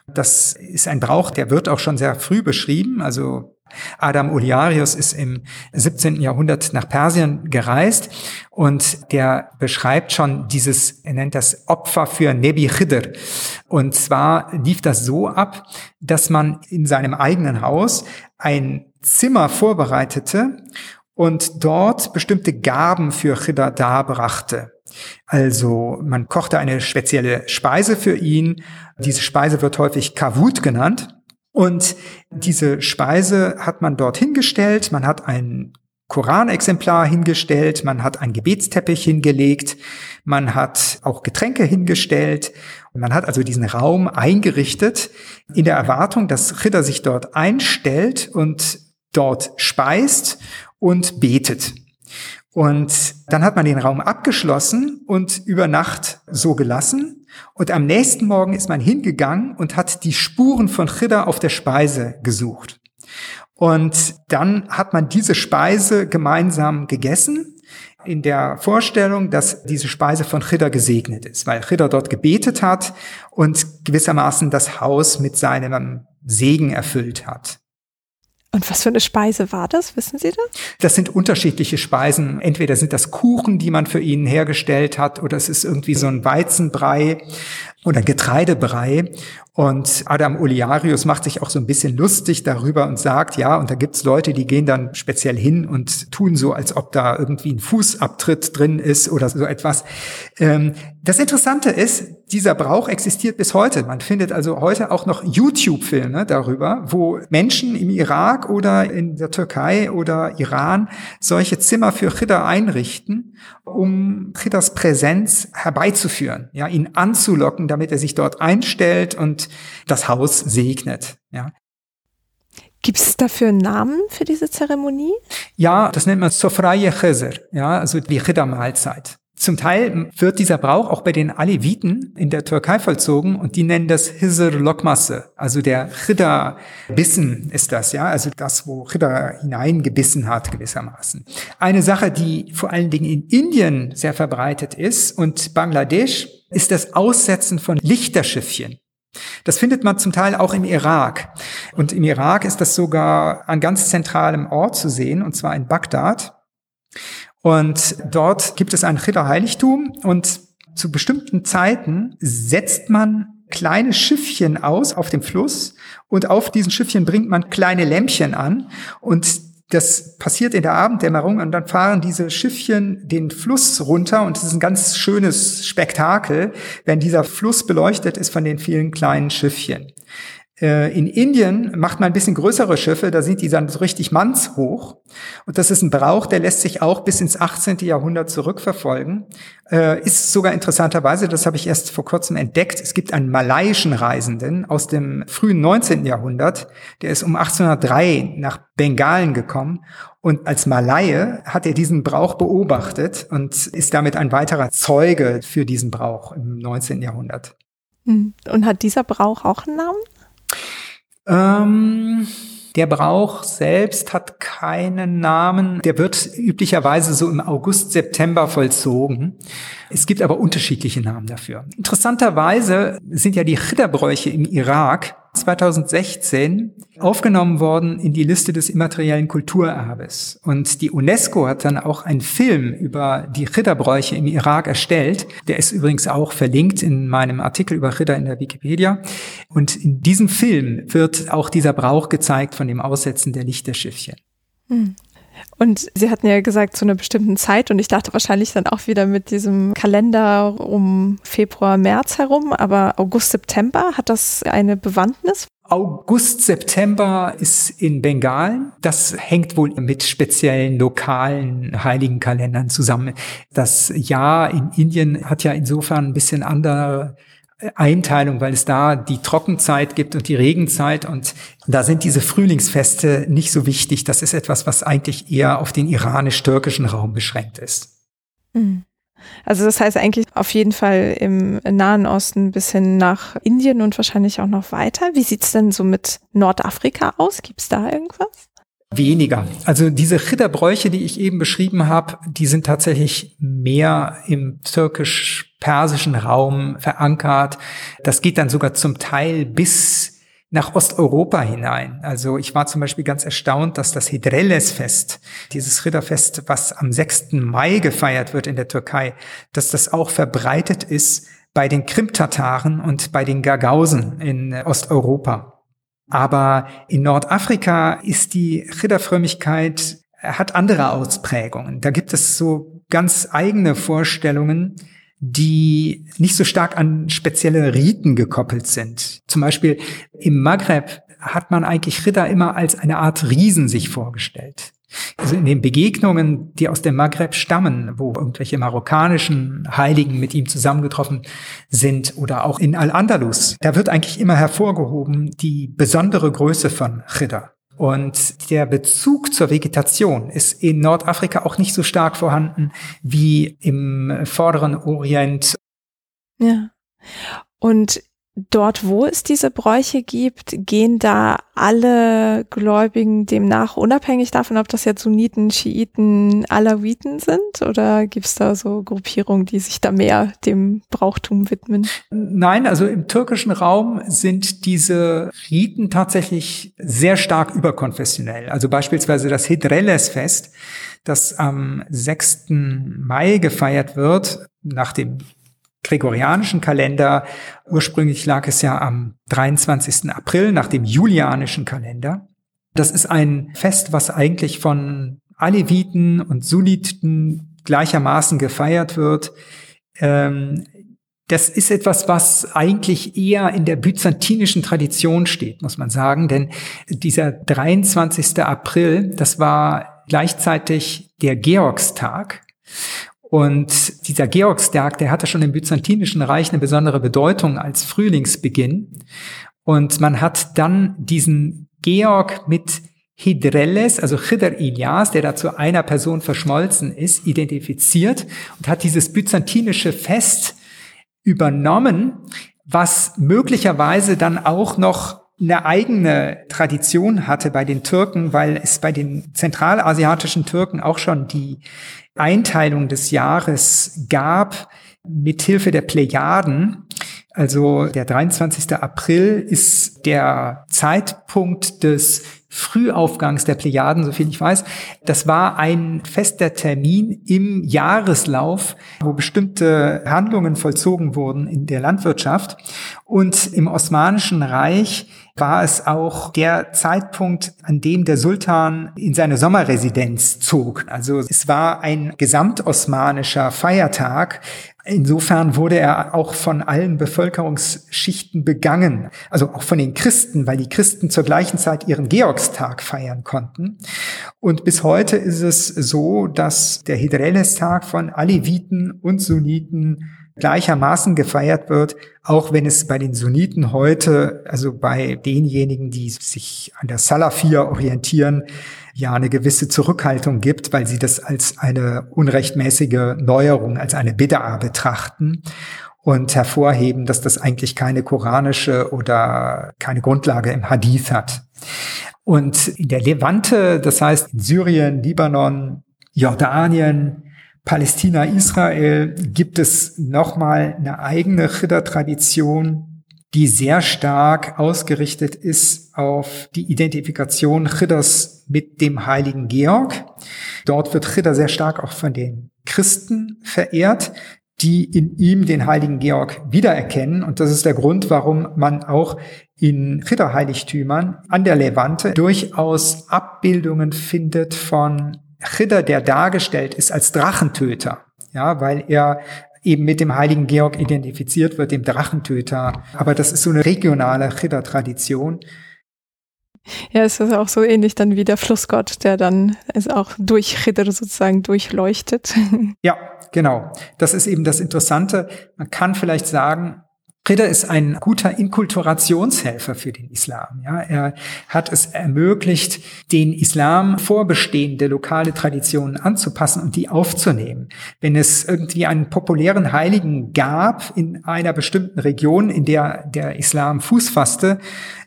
Das ist ein Brauch, der wird auch schon sehr früh beschrieben. Also Adam Uliarius ist im 17. Jahrhundert nach Persien gereist und der beschreibt schon dieses, er nennt das Opfer für Nebi Khidr. Und zwar lief das so ab, dass man in seinem eigenen Haus ein Zimmer vorbereitete und dort bestimmte Gaben für Khidr darbrachte. Also man kochte eine spezielle Speise für ihn. Diese Speise wird häufig Kavut genannt. Und diese Speise hat man dort hingestellt. Man hat ein Koranexemplar hingestellt, man hat einen Gebetsteppich hingelegt, man hat auch Getränke hingestellt und man hat also diesen Raum eingerichtet in der Erwartung, dass Ritter sich dort einstellt und dort speist und betet. Und dann hat man den Raum abgeschlossen und über Nacht so gelassen. Und am nächsten Morgen ist man hingegangen und hat die Spuren von Chidda auf der Speise gesucht. Und dann hat man diese Speise gemeinsam gegessen in der Vorstellung, dass diese Speise von Chidda gesegnet ist, weil Chidda dort gebetet hat und gewissermaßen das Haus mit seinem Segen erfüllt hat. Und was für eine Speise war das? Wissen Sie das? Das sind unterschiedliche Speisen. Entweder sind das Kuchen, die man für ihn hergestellt hat, oder es ist irgendwie so ein Weizenbrei oder Getreidebrei. Und Adam Oliarius macht sich auch so ein bisschen lustig darüber und sagt, ja, und da gibt's Leute, die gehen dann speziell hin und tun so, als ob da irgendwie ein Fußabtritt drin ist oder so etwas. Ähm, das Interessante ist, dieser Brauch existiert bis heute. Man findet also heute auch noch YouTube-Filme darüber, wo Menschen im Irak oder in der Türkei oder Iran solche Zimmer für Chidda einrichten, um Chiddas Präsenz herbeizuführen, ja, ihn anzulocken, damit er sich dort einstellt und das Haus segnet. Ja. Gibt es dafür einen Namen für diese Zeremonie? Ja, das nennt man Sofraye Cheser, ja, also die Chidda-Mahlzeit. Zum Teil wird dieser Brauch auch bei den Aleviten in der Türkei vollzogen und die nennen das Hizr Lokmasse, also der Chidda-Bissen ist das, ja, also das, wo Chidda hineingebissen hat gewissermaßen. Eine Sache, die vor allen Dingen in Indien sehr verbreitet ist und Bangladesch, ist das Aussetzen von Lichterschiffchen. Das findet man zum Teil auch im Irak. Und im Irak ist das sogar an ganz zentralem Ort zu sehen, und zwar in Bagdad. Und dort gibt es ein Chidda-Heiligtum und zu bestimmten Zeiten setzt man kleine Schiffchen aus auf dem Fluss und auf diesen Schiffchen bringt man kleine Lämpchen an und das passiert in der Abenddämmerung und dann fahren diese Schiffchen den Fluss runter und es ist ein ganz schönes Spektakel, wenn dieser Fluss beleuchtet ist von den vielen kleinen Schiffchen. Äh, in Indien macht man ein bisschen größere Schiffe, da sind die dann so richtig mannshoch. Und das ist ein Brauch, der lässt sich auch bis ins 18. Jahrhundert zurückverfolgen. Äh, ist sogar interessanterweise, das habe ich erst vor kurzem entdeckt, es gibt einen malaiischen Reisenden aus dem frühen 19. Jahrhundert, der ist um 1803 nach Bengalen gekommen und als Malaie hat er diesen Brauch beobachtet und ist damit ein weiterer Zeuge für diesen Brauch im 19. Jahrhundert. Hm. Und hat dieser Brauch auch einen Namen? Ähm, der Brauch selbst hat keinen Namen. Der wird üblicherweise so im August, September vollzogen. Es gibt aber unterschiedliche Namen dafür. Interessanterweise sind ja die Chidderbräuche im Irak 2016 aufgenommen worden in die Liste des immateriellen Kulturerbes. Und die UNESCO hat dann auch einen Film über die Ridderbräuche im Irak erstellt. Der ist übrigens auch verlinkt in meinem Artikel über Ridder in der Wikipedia. Und in diesem Film wird auch dieser Brauch gezeigt von dem Aussetzen der Lichterschiffchen. Hm. Und Sie hatten ja gesagt, zu einer bestimmten Zeit und ich dachte wahrscheinlich dann auch wieder mit diesem Kalender um Februar, März herum, aber August, September, hat das eine Bewandtnis? August, September ist in Bengalen. Das hängt wohl mit speziellen lokalen heiligen Kalendern zusammen. Das Jahr in Indien hat ja insofern ein bisschen andere Einteilung, weil es da die Trockenzeit gibt und die Regenzeit und da sind diese Frühlingsfeste nicht so wichtig. Das ist etwas, was eigentlich eher auf den iranisch-türkischen Raum beschränkt ist. Mhm. Also das heißt eigentlich auf jeden Fall im Nahen Osten bis hin nach Indien und wahrscheinlich auch noch weiter. Wie sieht's denn so mit Nordafrika aus? Gibt's da irgendwas? Weniger. Also diese Chidderbräuche, die ich eben beschrieben habe, die sind tatsächlich mehr im türkisch-persischen Raum verankert. Das geht dann sogar zum Teil bis nach Osteuropa hinein. Also ich war zum Beispiel ganz erstaunt, dass das Hidrelles-Fest, dieses Ridderfest, was am 6. Mai gefeiert wird in der Türkei, dass das auch verbreitet ist bei den Krimtataren und bei den Gagausen in Osteuropa. Aber in Nordafrika ist die Ridderfrömmigkeit hat andere Ausprägungen. Da gibt es so ganz eigene Vorstellungen, die nicht so stark an spezielle Riten gekoppelt sind. Zum Beispiel im Maghreb hat man eigentlich Ritter immer als eine Art Riesen sich vorgestellt. Also in den Begegnungen, die aus dem Maghreb stammen, wo irgendwelche marokkanischen Heiligen mit ihm zusammengetroffen sind oder auch in Al-Andalus, da wird eigentlich immer hervorgehoben die besondere Größe von Chidda. Und der Bezug zur Vegetation ist in Nordafrika auch nicht so stark vorhanden wie im vorderen Orient. Ja. Und dort, wo es diese Bräuche gibt, gehen da alle Gläubigen demnach unabhängig davon, ob das jetzt Sunniten, Schiiten, Alawiten sind oder gibt es da so Gruppierungen, die sich da mehr dem Brauchtum widmen? Nein, also im türkischen Raum sind diese Riten tatsächlich sehr stark überkonfessionell. Also beispielsweise das Hidrelles-Fest, das am 6. Mai gefeiert wird, nach dem gregorianischen Kalender. Ursprünglich lag es ja am 23. April nach dem julianischen Kalender. Das ist ein Fest, was eigentlich von Aleviten und Sunniten gleichermaßen gefeiert wird. Ähm, das ist etwas, was eigentlich eher in der byzantinischen Tradition steht, muss man sagen, denn dieser 23. April, das war gleichzeitig der Georgstag. Und dieser Georgstag, der hatte schon im Byzantinischen Reich eine besondere Bedeutung als Frühlingsbeginn. Und man hat dann diesen Georg mit Hidrelles, also Chidr Ilias, der da zu einer Person verschmolzen ist, identifiziert und hat dieses byzantinische Fest übernommen, was möglicherweise dann auch noch eine eigene Tradition hatte bei den Türken, weil es bei den zentralasiatischen Türken auch schon die Einteilung des Jahres gab mit Hilfe der Plejaden. Also der 23. April ist der Zeitpunkt des Frühaufgangs der Plejaden, soviel ich weiß. Das war ein fester Termin im Jahreslauf, wo bestimmte Handlungen vollzogen wurden in der Landwirtschaft. Und im Osmanischen Reich war es auch der Zeitpunkt, an dem der Sultan in seine Sommerresidenz zog. Also es war ein gesamtosmanischer Feiertag. Insofern wurde er auch von allen Bevölkerungsschichten begangen, also auch von den Christen, weil die Christen zur gleichen Zeit ihren Georgstag feiern konnten. Und bis heute ist es so, dass der Hidreles-Tag von Aleviten und Sunniten gleichermaßen gefeiert wird, auch wenn es bei den Sunniten heute, also bei denjenigen, die sich an der Salafia orientieren, ja eine gewisse Zurückhaltung gibt, weil sie das als eine unrechtmäßige Neuerung, als eine Bid'a betrachten und hervorheben, dass das eigentlich keine koranische oder keine Grundlage im Hadith hat. Und in der Levante, das heißt in Syrien, Libanon, Jordanien, Palästina, Israel gibt es nochmal eine eigene Chidda-Tradition, die sehr stark ausgerichtet ist auf die Identifikation Chidders mit dem heiligen Georg. Dort wird Chidda sehr stark auch von den Christen verehrt, die in ihm den heiligen Georg wiedererkennen. Und das ist der Grund, warum man auch in Chidda-Heiligtümern an der Levante durchaus Abbildungen findet von Chidder, der dargestellt ist als Drachentöter, ja, weil er eben mit dem heiligen Georg identifiziert wird, dem Drachentöter. Aber das ist so eine regionale Chidder-Tradition. Ja, es ist auch so ähnlich dann wie der Flussgott, der dann es auch durch Chidder sozusagen durchleuchtet. Ja, genau. Das ist eben das Interessante. Man kann vielleicht sagen, Ridder ist ein guter Inkulturationshelfer für den Islam. Ja, er hat es ermöglicht, den Islam vorbestehende lokale Traditionen anzupassen und die aufzunehmen. Wenn es irgendwie einen populären Heiligen gab in einer bestimmten Region, in der der Islam Fuß fasste,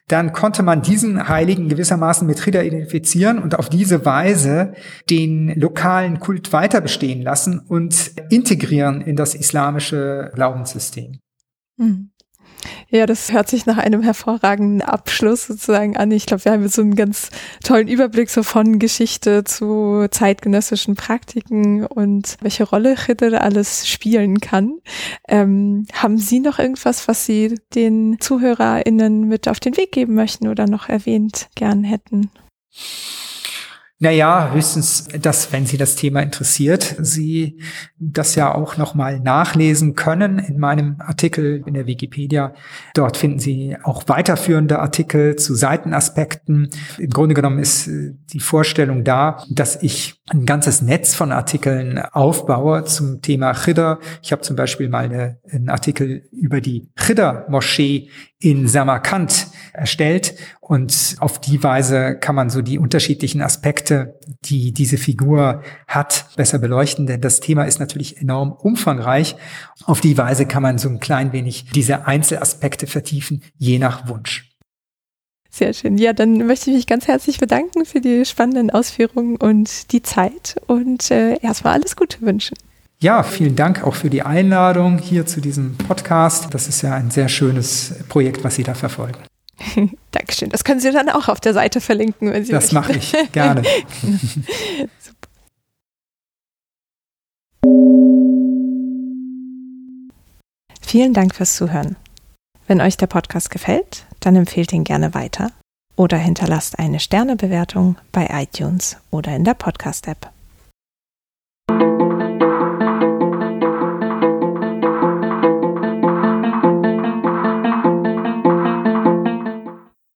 dann konnte man diesen Heiligen gewissermaßen mit Ridder identifizieren und auf diese Weise den lokalen Kult weiter bestehen lassen und integrieren in das islamische Glaubenssystem. Mhm. Ja, das hört sich nach einem hervorragenden Abschluss sozusagen an. Ich glaube, wir haben jetzt so einen ganz tollen Überblick so von Geschichte zu zeitgenössischen Praktiken und welche Rolle Chidr alles spielen kann. Ähm, haben Sie noch irgendwas, was Sie den ZuhörerInnen mit auf den Weg geben möchten oder noch erwähnt gern hätten? Naja, höchstens, dass, wenn Sie das Thema interessiert, Sie das ja auch nochmal nachlesen können in meinem Artikel in der Wikipedia. Dort finden Sie auch weiterführende Artikel zu Seitenaspekten. Im Grunde genommen ist äh, die Vorstellung da, dass ich ein ganzes Netz von Artikeln aufbaue zum Thema Chidda. Ich habe zum Beispiel mal eine, einen Artikel über die Chidda-Moschee in Samarkand erstellt und auf die Weise kann man so die unterschiedlichen Aspekte die diese Figur hat, besser beleuchten, denn das Thema ist natürlich enorm umfangreich. Auf die Weise kann man so ein klein wenig diese Einzelaspekte vertiefen, je nach Wunsch. Sehr schön. Ja, dann möchte ich mich ganz herzlich bedanken für die spannenden Ausführungen und die Zeit und äh, erstmal alles Gute wünschen. Ja, vielen Dank auch für die Einladung hier zu diesem Podcast. Das ist ja ein sehr schönes Projekt, was Sie da verfolgen. Dankeschön. Das können Sie dann auch auf der Seite verlinken, wenn Sie Das mache ich gerne. Super. Vielen Dank fürs Zuhören. Wenn euch der Podcast gefällt, dann empfehlt ihn gerne weiter oder hinterlasst eine Sternebewertung bei iTunes oder in der Podcast-App.